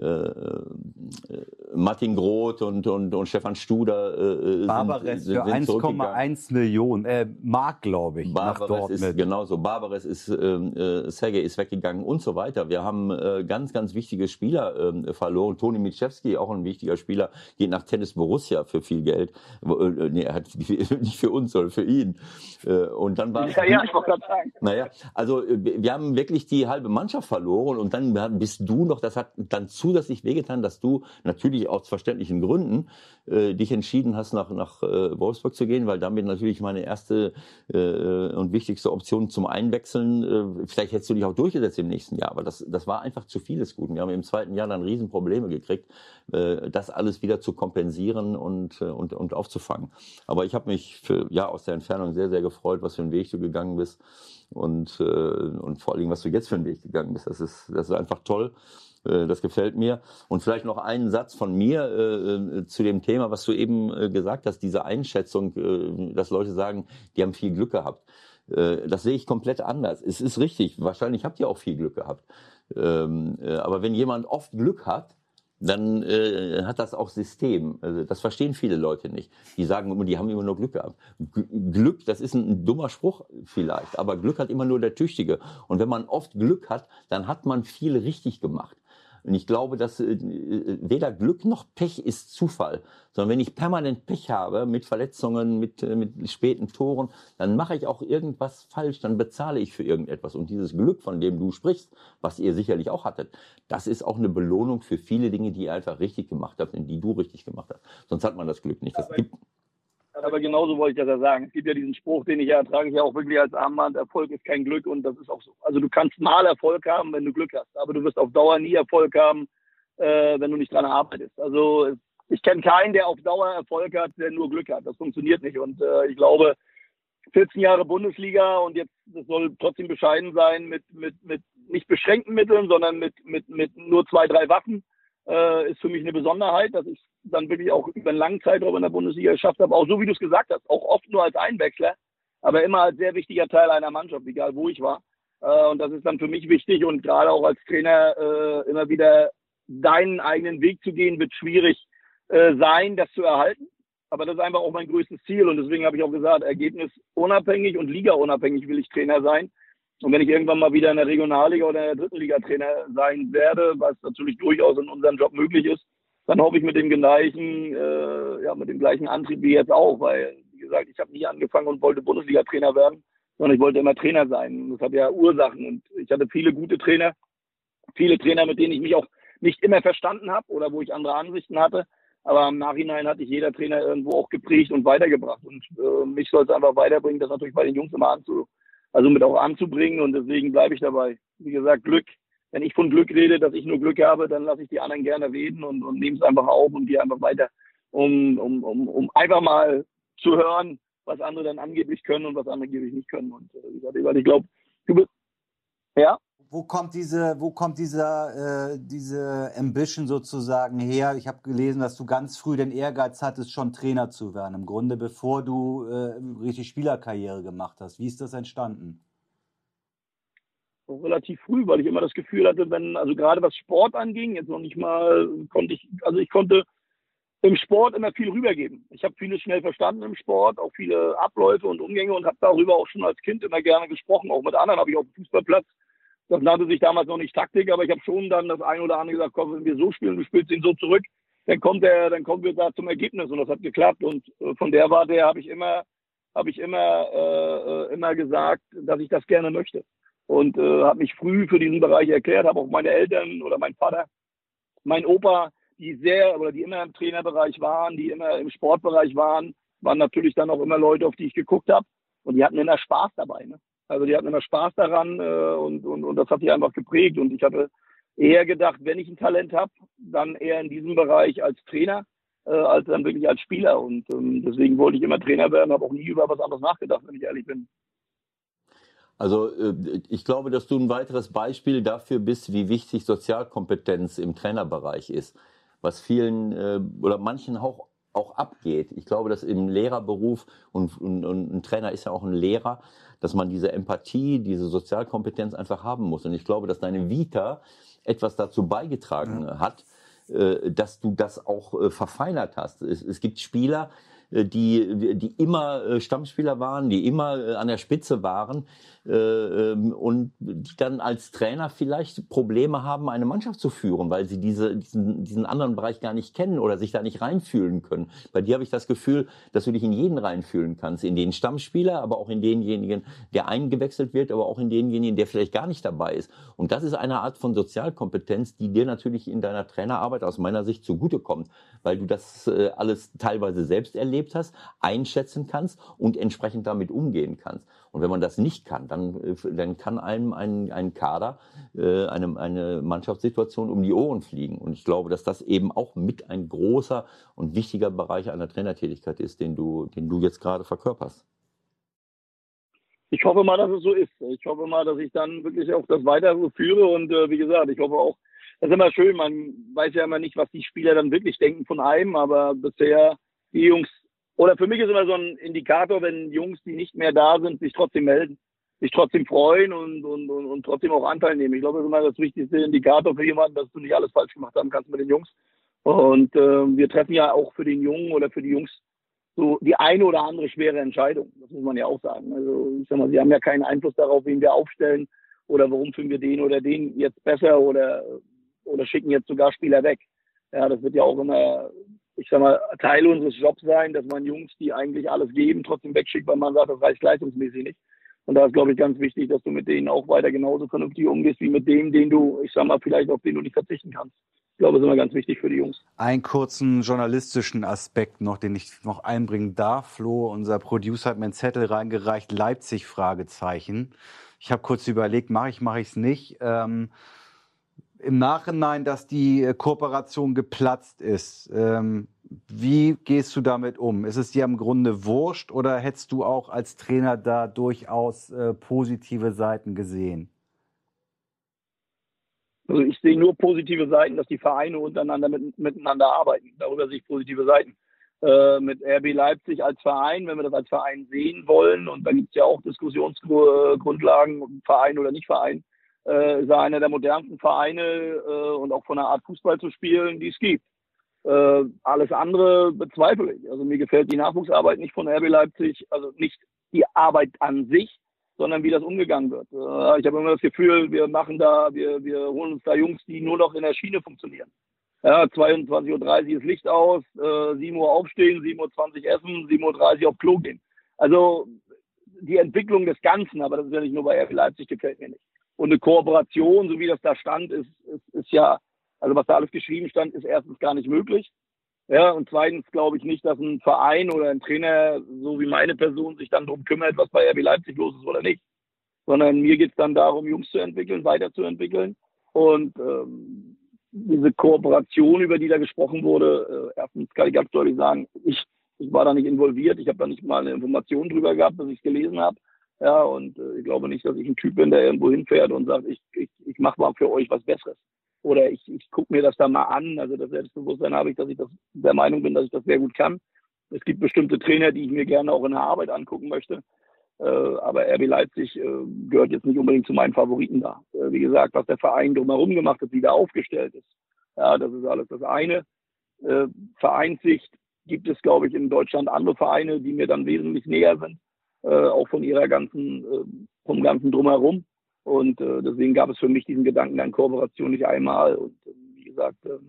Äh, äh, Martin Groth und, und, und Stefan Studer äh, Barbares sind, sind für 1,1 Millionen äh, Mark, glaube ich, Barbares ist genauso. Barbares ist ähm, äh, Sergej ist weggegangen und so weiter. Wir haben äh, ganz, ganz wichtige Spieler äh, verloren. Toni Mitschewski, auch ein wichtiger Spieler, geht nach Tennis Borussia für viel Geld. Äh, nee, er hat nicht für uns, sondern für ihn. Äh, und dann war ja, ja, ich wollte gerade sagen. Naja, also äh, wir haben wirklich die halbe Mannschaft verloren und dann bist du noch, das hat dann zusätzlich wehgetan, dass du natürlich aus verständlichen Gründen äh, dich entschieden hast, nach, nach äh, Wolfsburg zu gehen, weil damit natürlich meine erste äh, und wichtigste Option zum Einwechseln, äh, vielleicht hättest du dich auch durchgesetzt im nächsten Jahr, aber das, das war einfach zu vieles Guten. Wir haben im zweiten Jahr dann Riesenprobleme gekriegt, äh, das alles wieder zu kompensieren und, äh, und, und aufzufangen. Aber ich habe mich für, ja, aus der Entfernung sehr, sehr gefreut, was für einen Weg du gegangen bist und, äh, und vor allen Dingen, was du jetzt für einen Weg gegangen bist. Das ist, das ist einfach toll. Äh, das gefällt mir. Und vielleicht noch einen Satz von mir äh, äh, zu dem Thema, was du eben äh, gesagt hast, diese Einschätzung, äh, dass Leute sagen, die haben viel Glück gehabt. Äh, das sehe ich komplett anders. Es ist richtig, wahrscheinlich habt ihr auch viel Glück gehabt. Ähm, äh, aber wenn jemand oft Glück hat, dann äh, hat das auch System. Also das verstehen viele Leute nicht. Die sagen immer, die haben immer nur Glück gehabt. G Glück, das ist ein, ein dummer Spruch vielleicht, aber Glück hat immer nur der Tüchtige. Und wenn man oft Glück hat, dann hat man viel richtig gemacht. Und ich glaube, dass äh, weder Glück noch Pech ist Zufall, sondern wenn ich permanent Pech habe mit Verletzungen, mit, äh, mit späten Toren, dann mache ich auch irgendwas falsch, dann bezahle ich für irgendetwas. Und dieses Glück, von dem du sprichst, was ihr sicherlich auch hattet, das ist auch eine Belohnung für viele Dinge, die ihr einfach richtig gemacht habt und die du richtig gemacht hast. Sonst hat man das Glück nicht. Das gibt, aber genauso wollte ich das ja sagen. Es gibt ja diesen Spruch, den ich ja trage ich ja auch wirklich als Armband, Erfolg ist kein Glück und das ist auch so. Also du kannst mal Erfolg haben, wenn du Glück hast, aber du wirst auf Dauer nie Erfolg haben, äh, wenn du nicht dran arbeitest. Also ich kenne keinen, der auf Dauer Erfolg hat, der nur Glück hat. Das funktioniert nicht und äh, ich glaube, 14 Jahre Bundesliga und jetzt das soll trotzdem bescheiden sein mit mit mit nicht beschränkten Mitteln, sondern mit mit mit nur zwei drei Waffen äh, ist für mich eine Besonderheit, dass ich dann wirklich auch über einen langen Zeitraum in der Bundesliga geschafft habe, auch so wie du es gesagt hast, auch oft nur als Einwechsler, aber immer als sehr wichtiger Teil einer Mannschaft, egal wo ich war. Äh, und das ist dann für mich wichtig und gerade auch als Trainer äh, immer wieder deinen eigenen Weg zu gehen, wird schwierig äh, sein, das zu erhalten. Aber das ist einfach auch mein größtes Ziel und deswegen habe ich auch gesagt, ergebnisunabhängig und ligaunabhängig will ich Trainer sein. Und wenn ich irgendwann mal wieder in der Regionalliga oder in der dritten Liga Trainer sein werde, was natürlich durchaus in unserem Job möglich ist, dann hoffe ich mit dem gleichen, äh, ja, mit dem gleichen Antrieb wie jetzt auch, weil, wie gesagt, ich habe nie angefangen und wollte Bundesliga-Trainer werden, sondern ich wollte immer Trainer sein. Das hat ja Ursachen und ich hatte viele gute Trainer, viele Trainer, mit denen ich mich auch nicht immer verstanden habe oder wo ich andere Ansichten hatte. Aber im Nachhinein hat sich jeder Trainer irgendwo auch geprägt und weitergebracht. Und äh, mich soll es einfach weiterbringen, das natürlich bei den Jungs immer anzu, also mit auch anzubringen und deswegen bleibe ich dabei. Wie gesagt, Glück. Wenn ich von Glück rede, dass ich nur Glück habe, dann lasse ich die anderen gerne reden und, und nehme es einfach auf und gehe einfach weiter, um, um, um, um einfach mal zu hören, was andere dann angeblich können und was andere angeblich nicht können. Und äh, ich glaube, du bist, ja? Wo kommt diese, wo kommt dieser, äh, diese Ambition sozusagen her? Ich habe gelesen, dass du ganz früh den Ehrgeiz hattest, schon Trainer zu werden. Im Grunde, bevor du äh, richtig Spielerkarriere gemacht hast. Wie ist das entstanden? relativ früh, weil ich immer das Gefühl hatte, wenn, also gerade was Sport anging, jetzt noch nicht mal, konnte ich, also ich konnte im Sport immer viel rübergeben. Ich habe vieles schnell verstanden im Sport, auch viele Abläufe und Umgänge und habe darüber auch schon als Kind immer gerne gesprochen. Auch mit anderen habe ich auf dem Fußballplatz. Das nannte sich damals noch nicht Taktik, aber ich habe schon dann das eine oder andere gesagt, komm, wenn wir so spielen, du spielst ihn so zurück, dann kommt er, dann kommen wir da zum Ergebnis und das hat geklappt. Und äh, von der Warte habe ich immer, habe ich immer, äh, äh, immer gesagt, dass ich das gerne möchte und äh, habe mich früh für diesen Bereich erklärt, habe auch meine Eltern oder mein Vater, mein Opa die sehr oder die immer im Trainerbereich waren, die immer im Sportbereich waren, waren natürlich dann auch immer Leute, auf die ich geguckt habe. Und die hatten immer Spaß dabei. Ne? Also die hatten immer Spaß daran äh, und, und, und das hat die einfach geprägt. Und ich hatte eher gedacht, wenn ich ein Talent habe, dann eher in diesem Bereich als Trainer, äh, als dann wirklich als Spieler. Und ähm, deswegen wollte ich immer Trainer werden, habe auch nie über was anderes nachgedacht, wenn ich ehrlich bin. Also äh, ich glaube, dass du ein weiteres Beispiel dafür bist, wie wichtig Sozialkompetenz im Trainerbereich ist was vielen äh, oder manchen auch, auch abgeht. Ich glaube, dass im Lehrerberuf und, und, und ein Trainer ist ja auch ein Lehrer, dass man diese Empathie, diese Sozialkompetenz einfach haben muss. Und ich glaube, dass deine Vita etwas dazu beigetragen ja. hat, äh, dass du das auch äh, verfeinert hast. Es, es gibt Spieler, die, die immer äh, Stammspieler waren, die immer äh, an der Spitze waren ähm, und die dann als Trainer vielleicht Probleme haben, eine Mannschaft zu führen, weil sie diese, diesen, diesen anderen Bereich gar nicht kennen oder sich da nicht reinfühlen können. Bei dir habe ich das Gefühl, dass du dich in jeden reinfühlen kannst, in den Stammspieler, aber auch in denjenigen, der eingewechselt wird, aber auch in denjenigen, der vielleicht gar nicht dabei ist. Und das ist eine Art von Sozialkompetenz, die dir natürlich in deiner Trainerarbeit aus meiner Sicht zugutekommt, weil du das alles teilweise selbst erlebst erlebt hast, einschätzen kannst und entsprechend damit umgehen kannst. Und wenn man das nicht kann, dann, äh, dann kann einem ein, ein Kader, äh, eine, eine Mannschaftssituation um die Ohren fliegen. Und ich glaube, dass das eben auch mit ein großer und wichtiger Bereich einer Trainertätigkeit ist, den du, den du jetzt gerade verkörperst. Ich hoffe mal, dass es so ist. Ich hoffe mal, dass ich dann wirklich auch das weiter führe. Und äh, wie gesagt, ich hoffe auch, das ist immer schön. Man weiß ja immer nicht, was die Spieler dann wirklich denken von einem, aber bisher die Jungs oder für mich ist immer so ein Indikator, wenn Jungs, die nicht mehr da sind, sich trotzdem melden, sich trotzdem freuen und, und, und, und trotzdem auch Anteil nehmen. Ich glaube, das ist immer das wichtigste Indikator für jemanden, dass du nicht alles falsch gemacht haben kannst mit den Jungs. Und äh, wir treffen ja auch für den Jungen oder für die Jungs so die eine oder andere schwere Entscheidung. Das muss man ja auch sagen. Also ich sag mal, sie haben ja keinen Einfluss darauf, wen wir aufstellen oder warum finden wir den oder den jetzt besser oder oder schicken jetzt sogar Spieler weg. Ja, das wird ja auch immer ich sag mal, Teil unseres Jobs sein, dass man Jungs, die eigentlich alles geben, trotzdem wegschickt, weil man sagt, das reicht leistungsmäßig nicht. Und da ist, glaube ich, ganz wichtig, dass du mit denen auch weiter genauso vernünftig umgehst, wie mit dem, den du, ich sag mal, vielleicht auf den du nicht verzichten kannst. Ich glaube, das ist immer ganz wichtig für die Jungs. Einen kurzen journalistischen Aspekt noch, den ich noch einbringen darf. Flo, unser Producer hat mir einen Zettel reingereicht, Leipzig, Fragezeichen. Ich habe kurz überlegt, mache ich, mache ich es nicht. Ähm, im Nachhinein, dass die äh, Kooperation geplatzt ist. Ähm, wie gehst du damit um? Ist es dir im Grunde wurscht oder hättest du auch als Trainer da durchaus äh, positive Seiten gesehen? Also ich sehe nur positive Seiten, dass die Vereine untereinander mit, miteinander arbeiten. Darüber sehe ich positive Seiten. Äh, mit RB Leipzig als Verein, wenn wir das als Verein sehen wollen, und da gibt es ja auch Diskussionsgrundlagen, Verein oder nicht Verein, äh, ist er einer der modernsten Vereine äh, und auch von der Art Fußball zu spielen, die es gibt. Äh, alles andere bezweifle ich. Also mir gefällt die Nachwuchsarbeit nicht von RB Leipzig, also nicht die Arbeit an sich, sondern wie das umgegangen wird. Äh, ich habe immer das Gefühl, wir machen da, wir, wir holen uns da Jungs, die nur noch in der Schiene funktionieren. Ja, 22.30 Uhr ist Licht aus, äh, 7 Uhr aufstehen, 7.20 Uhr essen, 7.30 Uhr auf Klo gehen. Also die Entwicklung des Ganzen, aber das ist ja nicht nur bei RB Leipzig, gefällt mir nicht. Und eine Kooperation, so wie das da stand, ist, ist, ist ja, also was da alles geschrieben stand, ist erstens gar nicht möglich. Ja, und zweitens glaube ich nicht, dass ein Verein oder ein Trainer, so wie meine Person, sich dann darum kümmert, was bei RB Leipzig los ist oder nicht. Sondern mir geht es dann darum, Jungs zu entwickeln, weiterzuentwickeln. Und ähm, diese Kooperation, über die da gesprochen wurde, äh, erstens kann ich ganz deutlich sagen, ich, ich war da nicht involviert, ich habe da nicht mal eine Information drüber gehabt, dass ich es gelesen habe. Ja, und äh, ich glaube nicht, dass ich ein Typ bin, der irgendwo hinfährt und sagt, ich, ich, ich mache mal für euch was Besseres. Oder ich, ich gucke mir das da mal an. Also das Selbstbewusstsein habe ich, dass ich das der Meinung bin, dass ich das sehr gut kann. Es gibt bestimmte Trainer, die ich mir gerne auch in der Arbeit angucken möchte. Äh, aber RB Leipzig äh, gehört jetzt nicht unbedingt zu meinen Favoriten da. Äh, wie gesagt, was der Verein drumherum gemacht hat, wie der aufgestellt ist. Ja, das ist alles das eine. Äh, Vereinssicht gibt es, glaube ich, in Deutschland andere Vereine, die mir dann wesentlich näher sind, äh, auch von ihrer ganzen, äh, vom ganzen drumherum. Und äh, deswegen gab es für mich diesen Gedanken an Kooperation nicht einmal. Und äh, wie gesagt, äh,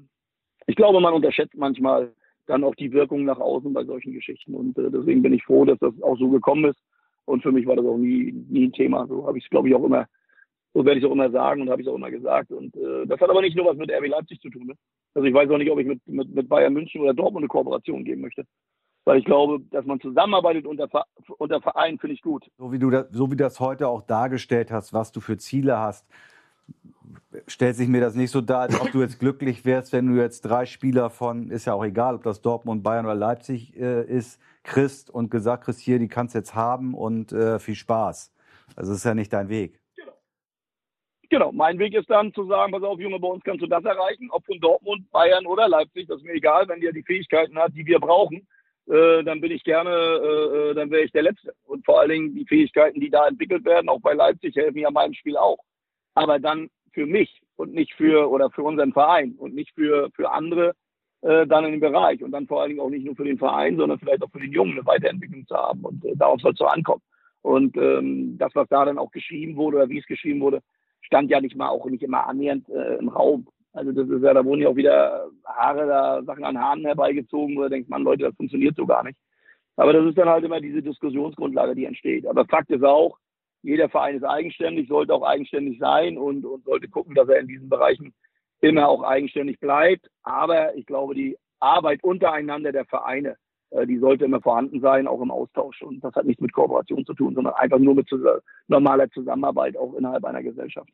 ich glaube, man unterschätzt manchmal dann auch die Wirkung nach außen bei solchen Geschichten. Und äh, deswegen bin ich froh, dass das auch so gekommen ist. Und für mich war das auch nie, nie ein Thema. So habe ich es, glaube ich, auch immer, so werde ich es auch immer sagen und habe ich es auch immer gesagt. Und äh, das hat aber nicht nur was mit RB Leipzig zu tun. Ne? Also ich weiß auch nicht, ob ich mit, mit, mit Bayern München oder Dortmund eine Kooperation geben möchte. Weil ich glaube, dass man zusammenarbeitet unter, unter Verein, finde ich gut. So wie du das, so wie das heute auch dargestellt hast, was du für Ziele hast, stellt sich mir das nicht so dar, als ob du jetzt glücklich wärst, wenn du jetzt drei Spieler von, ist ja auch egal, ob das Dortmund, Bayern oder Leipzig äh, ist, kriegst und gesagt kriegst, hier, die kannst du jetzt haben und äh, viel Spaß. Also das ist ja nicht dein Weg. Genau. genau, mein Weg ist dann zu sagen, pass auf, Junge, bei uns kannst du das erreichen, ob von Dortmund, Bayern oder Leipzig, das ist mir egal, wenn der die Fähigkeiten hat, die wir brauchen, äh, dann bin ich gerne, äh, äh, dann wäre ich der Letzte. Und vor allen Dingen die Fähigkeiten, die da entwickelt werden, auch bei Leipzig, helfen ja meinem Spiel auch. Aber dann für mich und nicht für oder für unseren Verein und nicht für, für andere äh, dann in dem Bereich und dann vor allen Dingen auch nicht nur für den Verein, sondern vielleicht auch für den Jungen eine Weiterentwicklung zu haben und äh, darauf soll es so ankommen. Und ähm, das, was da dann auch geschrieben wurde oder wie es geschrieben wurde, stand ja nicht mal auch nicht immer annähernd äh, im Raum. Also das ist ja, da wurden ja auch wieder Haare, da Sachen an Haaren herbeigezogen, wo du denkst, man Leute, das funktioniert so gar nicht. Aber das ist dann halt immer diese Diskussionsgrundlage, die entsteht. Aber Fakt ist auch, jeder Verein ist eigenständig, sollte auch eigenständig sein und, und sollte gucken, dass er in diesen Bereichen immer auch eigenständig bleibt. Aber ich glaube, die Arbeit untereinander der Vereine, äh, die sollte immer vorhanden sein, auch im Austausch. Und das hat nichts mit Kooperation zu tun, sondern einfach nur mit normaler Zusammenarbeit auch innerhalb einer Gesellschaft.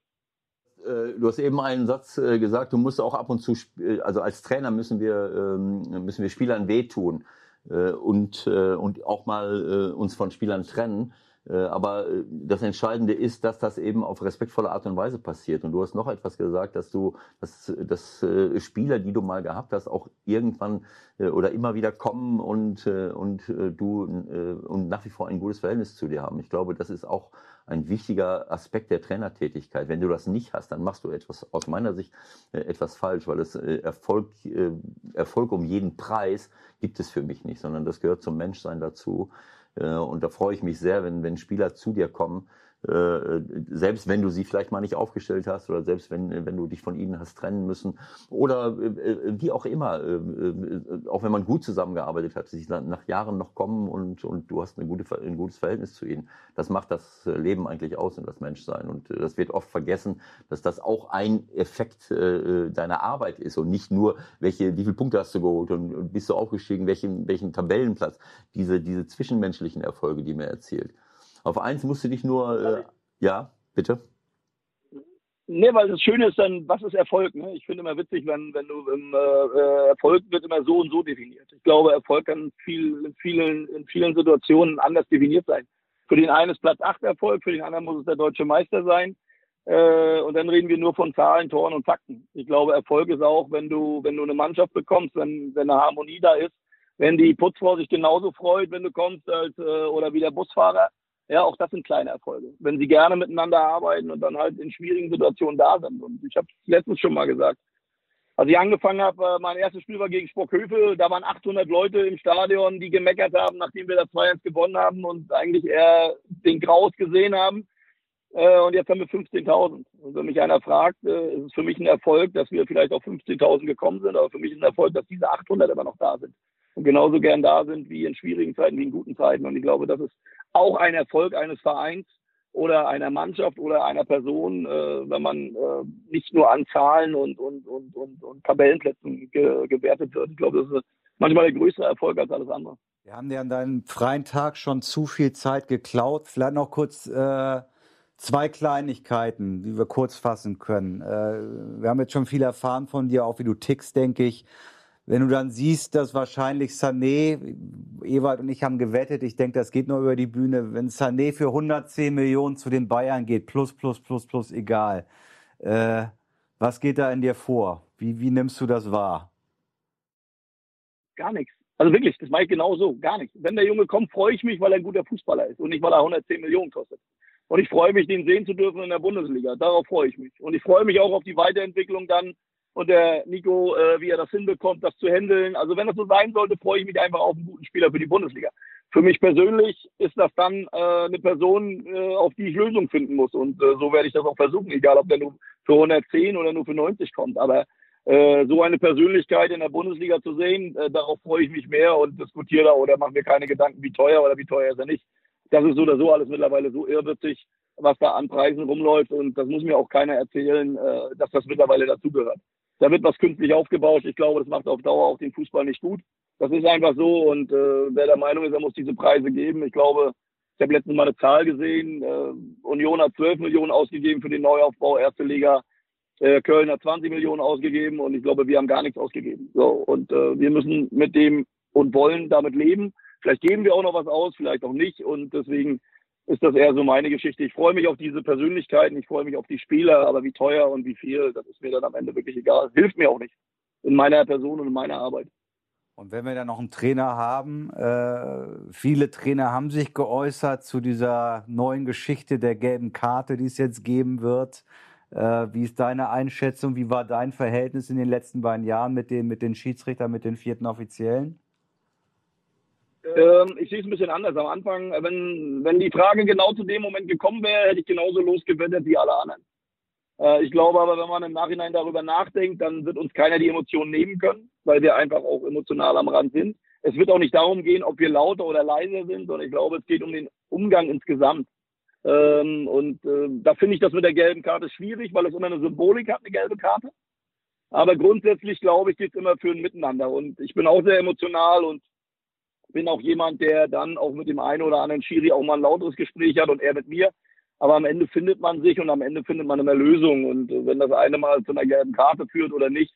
Äh, du hast eben einen Satz äh, gesagt, du musst auch ab und zu, also als Trainer müssen wir, ähm, müssen wir Spielern wehtun und, und auch mal uns von Spielern trennen. Äh, aber äh, das Entscheidende ist, dass das eben auf respektvolle Art und Weise passiert. Und du hast noch etwas gesagt, dass du, dass, dass äh, Spieler, die du mal gehabt hast, auch irgendwann oder immer wieder kommen und, und du und nach wie vor ein gutes Verhältnis zu dir haben. Ich glaube, das ist auch ein wichtiger Aspekt der Trainertätigkeit. Wenn du das nicht hast, dann machst du etwas, aus meiner Sicht, etwas falsch, weil es Erfolg, Erfolg um jeden Preis gibt es für mich nicht, sondern das gehört zum Menschsein dazu. Äh, und da freue ich mich sehr, wenn, wenn Spieler zu dir kommen, äh, selbst wenn du sie vielleicht mal nicht aufgestellt hast oder selbst wenn, wenn du dich von ihnen hast trennen müssen oder äh, wie auch immer, auch wenn man gut zusammengearbeitet hat, sich nach Jahren noch kommen und, und du hast eine gute, ein gutes Verhältnis zu ihnen. Das macht das Leben eigentlich aus und das Menschsein. Und das wird oft vergessen, dass das auch ein Effekt deiner Arbeit ist und nicht nur, welche, wie viele Punkte hast du geholt und bist du aufgestiegen, welchen, welchen Tabellenplatz, diese, diese zwischenmenschlichen Erfolge, die man erzielt. Auf eins musst du dich nur, äh, ja, bitte. Nee, weil das Schöne ist dann, was ist Erfolg? Ne? Ich finde immer witzig, wenn, wenn du im äh, äh, Erfolg wird immer so und so definiert. Ich glaube, Erfolg kann viel, in, vielen, in vielen Situationen anders definiert sein. Für den einen ist Platz 8 Erfolg, für den anderen muss es der deutsche Meister sein. Äh, und dann reden wir nur von Zahlen, Toren und Fakten. Ich glaube, Erfolg ist auch, wenn du, wenn du eine Mannschaft bekommst, wenn, wenn eine Harmonie da ist, wenn die Putzfrau sich genauso freut, wenn du kommst, als, äh, oder wie der Busfahrer. Ja, auch das sind kleine Erfolge. Wenn sie gerne miteinander arbeiten und dann halt in schwierigen Situationen da sind. Und ich habe es letztens schon mal gesagt. Als ich angefangen habe, äh, mein erstes Spiel war gegen Spockhöfe, da waren 800 Leute im Stadion, die gemeckert haben, nachdem wir das 2-1 gewonnen haben und eigentlich eher den Graus gesehen haben. Äh, und jetzt haben wir 15.000. Und wenn mich einer fragt, äh, ist es für mich ein Erfolg, dass wir vielleicht auf 15.000 gekommen sind, aber für mich ist ein Erfolg, dass diese 800 immer noch da sind. Und genauso gern da sind wie in schwierigen Zeiten, wie in guten Zeiten. Und ich glaube, das ist auch ein Erfolg eines Vereins oder einer Mannschaft oder einer Person, äh, wenn man äh, nicht nur an Zahlen und, und, und, und, und Tabellenplätzen ge gewertet wird. Ich glaube, das ist manchmal der größere Erfolg als alles andere. Wir haben dir an deinem freien Tag schon zu viel Zeit geklaut. Vielleicht noch kurz äh, zwei Kleinigkeiten, die wir kurz fassen können. Äh, wir haben jetzt schon viel erfahren von dir, auch wie du tickst, denke ich. Wenn du dann siehst, dass wahrscheinlich Sané, Ewald und ich haben gewettet, ich denke, das geht nur über die Bühne, wenn Sané für 110 Millionen zu den Bayern geht, plus, plus, plus, plus, egal. Äh, was geht da in dir vor? Wie, wie nimmst du das wahr? Gar nichts. Also wirklich, das mache ich genau so, gar nicht. Wenn der Junge kommt, freue ich mich, weil er ein guter Fußballer ist und nicht, weil er 110 Millionen kostet. Und ich freue mich, den sehen zu dürfen in der Bundesliga. Darauf freue ich mich. Und ich freue mich auch auf die Weiterentwicklung dann und der Nico, äh, wie er das hinbekommt, das zu handeln. Also wenn das so sein sollte, freue ich mich einfach auf einen guten Spieler für die Bundesliga. Für mich persönlich ist das dann äh, eine Person, äh, auf die ich Lösungen finden muss. Und äh, so werde ich das auch versuchen, egal ob der nur für 110 oder nur für 90 kommt. Aber äh, so eine Persönlichkeit in der Bundesliga zu sehen, äh, darauf freue ich mich mehr und diskutiere da oder mache mir keine Gedanken, wie teuer oder wie teuer ist er nicht. Das ist so oder so alles mittlerweile so irrwitzig, was da an Preisen rumläuft und das muss mir auch keiner erzählen, äh, dass das mittlerweile dazugehört. Da wird was künstlich aufgebaut. Ich glaube, das macht auf Dauer auch den Fußball nicht gut. Das ist einfach so und äh, wer der Meinung ist, er muss diese Preise geben, ich glaube, ich habe letztens mal eine Zahl gesehen, äh, Union hat 12 Millionen ausgegeben für den Neuaufbau, erste Liga äh, Köln hat 20 Millionen ausgegeben und ich glaube, wir haben gar nichts ausgegeben. So, und äh, wir müssen mit dem und wollen damit leben. Vielleicht geben wir auch noch was aus, vielleicht auch nicht. Und deswegen ist das eher so meine Geschichte. Ich freue mich auf diese Persönlichkeiten, ich freue mich auf die Spieler, aber wie teuer und wie viel, das ist mir dann am Ende wirklich egal. Hilft mir auch nicht in meiner Person und in meiner Arbeit. Und wenn wir dann noch einen Trainer haben, äh, viele Trainer haben sich geäußert zu dieser neuen Geschichte der gelben Karte, die es jetzt geben wird. Äh, wie ist deine Einschätzung? Wie war dein Verhältnis in den letzten beiden Jahren mit den, mit den Schiedsrichtern, mit den vierten Offiziellen? Ähm, ich sehe es ein bisschen anders. Am Anfang, wenn, wenn die Frage genau zu dem Moment gekommen wäre, hätte ich genauso losgewettet wie alle anderen. Äh, ich glaube aber, wenn man im Nachhinein darüber nachdenkt, dann wird uns keiner die Emotionen nehmen können, weil wir einfach auch emotional am Rand sind. Es wird auch nicht darum gehen, ob wir lauter oder leiser sind, sondern ich glaube, es geht um den Umgang insgesamt. Ähm, und äh, da finde ich das mit der gelben Karte schwierig, weil es immer eine Symbolik hat, eine gelbe Karte. Aber grundsätzlich, glaube ich, geht es immer für ein Miteinander. Und ich bin auch sehr emotional und bin auch jemand, der dann auch mit dem einen oder anderen Schiri auch mal ein lauteres Gespräch hat und er mit mir. Aber am Ende findet man sich und am Ende findet man eine Lösung. Und äh, wenn das eine mal zu einer gelben Karte führt oder nicht,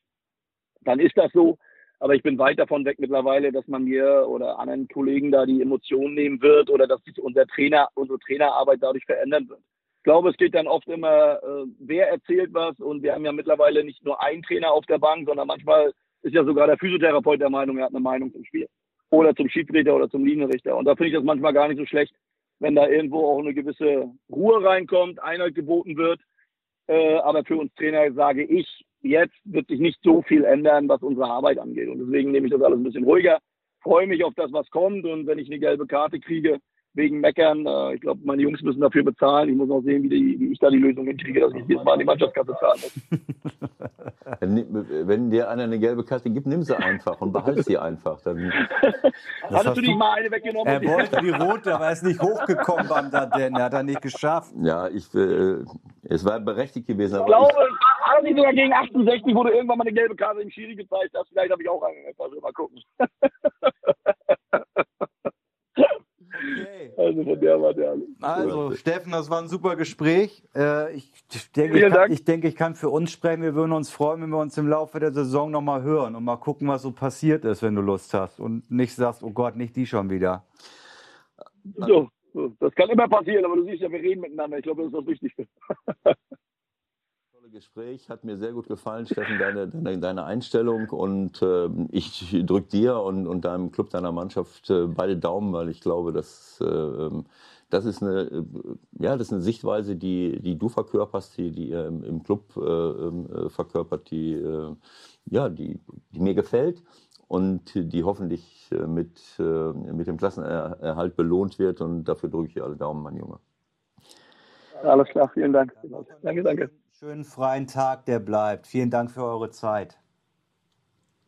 dann ist das so. Aber ich bin weit davon weg mittlerweile, dass man mir oder anderen Kollegen da die Emotionen nehmen wird oder dass sich unser Trainer, unsere Trainerarbeit dadurch verändern wird. Ich glaube, es geht dann oft immer, äh, wer erzählt was und wir haben ja mittlerweile nicht nur einen Trainer auf der Bank, sondern manchmal ist ja sogar der Physiotherapeut der Meinung, er hat eine Meinung zum Spiel. Oder zum Schiedsrichter oder zum Linienrichter. Und da finde ich das manchmal gar nicht so schlecht, wenn da irgendwo auch eine gewisse Ruhe reinkommt, Einheit geboten wird. Äh, aber für uns Trainer sage ich, jetzt wird sich nicht so viel ändern, was unsere Arbeit angeht. Und deswegen nehme ich das alles ein bisschen ruhiger, freue mich auf das, was kommt. Und wenn ich eine gelbe Karte kriege, wegen Meckern. Äh, ich glaube, meine Jungs müssen dafür bezahlen. Ich muss auch sehen, wie, die, wie ich da die Lösung hinkriege, dass ich jedes Mal die Mannschaftskasse zahlen muss. wenn, dir einer eine gelbe Karte gibt, nimm sie einfach und behalte sie einfach. Dann Hattest du nicht mal eine weggenommen? Er wollte die rote, aber er ist nicht hochgekommen beim Daden. Er hat er nicht geschafft. Ja, ich, äh, es war berechtigt gewesen. ich glaube, war nicht sogar gegen 68, wo du irgendwann mal eine gelbe Karte im Schiri gezeigt hast. Vielleicht habe ich auch eine. Also mal gucken. Okay. Also von der war der. Also, Steffen, das war ein super Gespräch. Äh, ich, denke, ich, kann, ich denke, ich kann für uns sprechen. Wir würden uns freuen, wenn wir uns im Laufe der Saison nochmal hören und mal gucken, was so passiert ist, wenn du Lust hast. Und nicht sagst, oh Gott, nicht die schon wieder. So, das kann immer passieren, aber du siehst ja, wir reden miteinander. Ich glaube, das ist das Wichtigste. Tolle Gespräch, hat mir sehr gut gefallen, Steffen, deine, deine, deine Einstellung. Und äh, ich drücke dir und, und deinem Club, deiner Mannschaft äh, beide Daumen, weil ich glaube, dass äh, das ist eine, äh, ja, das ist eine Sichtweise, die, die du verkörperst, die, die ihr im, Club äh, äh, verkörpert, die, ja, die, die mir gefällt und die hoffentlich mit, mit dem Klassenerhalt belohnt wird. Und dafür drücke ich dir alle Daumen, mein Junge. Alles klar, vielen Dank. Danke, danke. Schönen freien Tag, der bleibt. Vielen Dank für eure Zeit.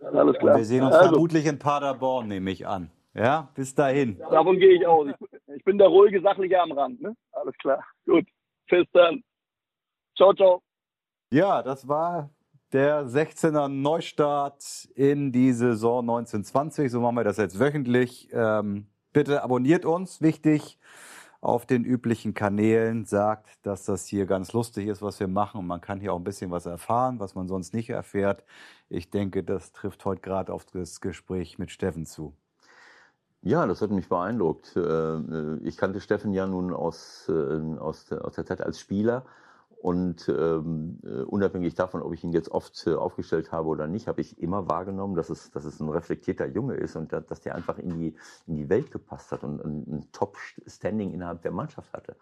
Alles Und klar. wir sehen uns also, vermutlich in Paderborn, nehme ich an. Ja, bis dahin. davon gehe ich aus. Ich, ich bin der ruhige, sachliche am Rand. Ne? Alles klar. Gut. Bis dann. Ciao, ciao. Ja, das war der 16er Neustart in die Saison 1920. So machen wir das jetzt wöchentlich. Ähm, bitte abonniert uns, wichtig, auf den üblichen Kanälen. Sagt, dass das hier ganz lustig ist, was wir machen. Und man kann hier auch ein bisschen was erfahren, was man sonst nicht erfährt. Ich denke, das trifft heute gerade auf das Gespräch mit Steffen zu. Ja, das hat mich beeindruckt. Äh, Ich kannte Steffen ja nun aus, äh, aus, aus der Zeit als Spieler Und ähm, äh, unabhängig davon, ob ich ihn jetzt oft äh, aufgestellt habe oder nicht, habe ich immer wahrgenommen, dass es, dass es ein reflektierter Junge ist und dass, dass der einfach in die, in die Welt gepasst hat und, und ein Top-Standing innerhalb der Mannschaft hatte.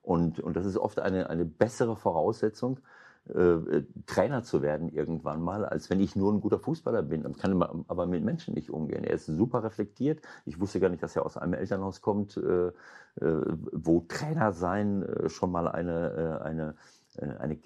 Und, und das ist oft eine, eine bessere Voraussetzung, äh, Trainer zu werden irgendwann mal, als wenn ich nur ein guter Fußballer bin. Dann kann aber mit Menschen nicht umgehen. Er ist super reflektiert. Ich wusste gar nicht, dass er aus einem Elternhaus kommt, äh, äh, wo Trainer sein äh, schon mal eine, äh, eine äh, eine,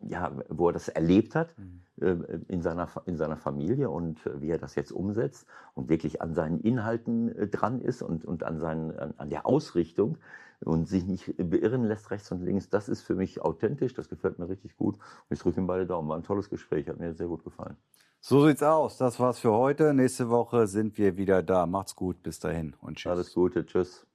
ja, wo er das erlebt hat mhm. in, seiner, in seiner Familie und wie er das jetzt umsetzt und wirklich an seinen Inhalten dran ist und, und an, seinen, an, an der Ausrichtung und sich nicht beirren lässt rechts und links. Das ist für mich authentisch, das gefällt mir richtig gut. Und ich drücke ihm beide Daumen. War ein tolles Gespräch, hat mir sehr gut gefallen. So sieht's aus. Das war's für heute. Nächste Woche sind wir wieder da. Macht's gut. Bis dahin und tschüss. Alles Gute. Tschüss.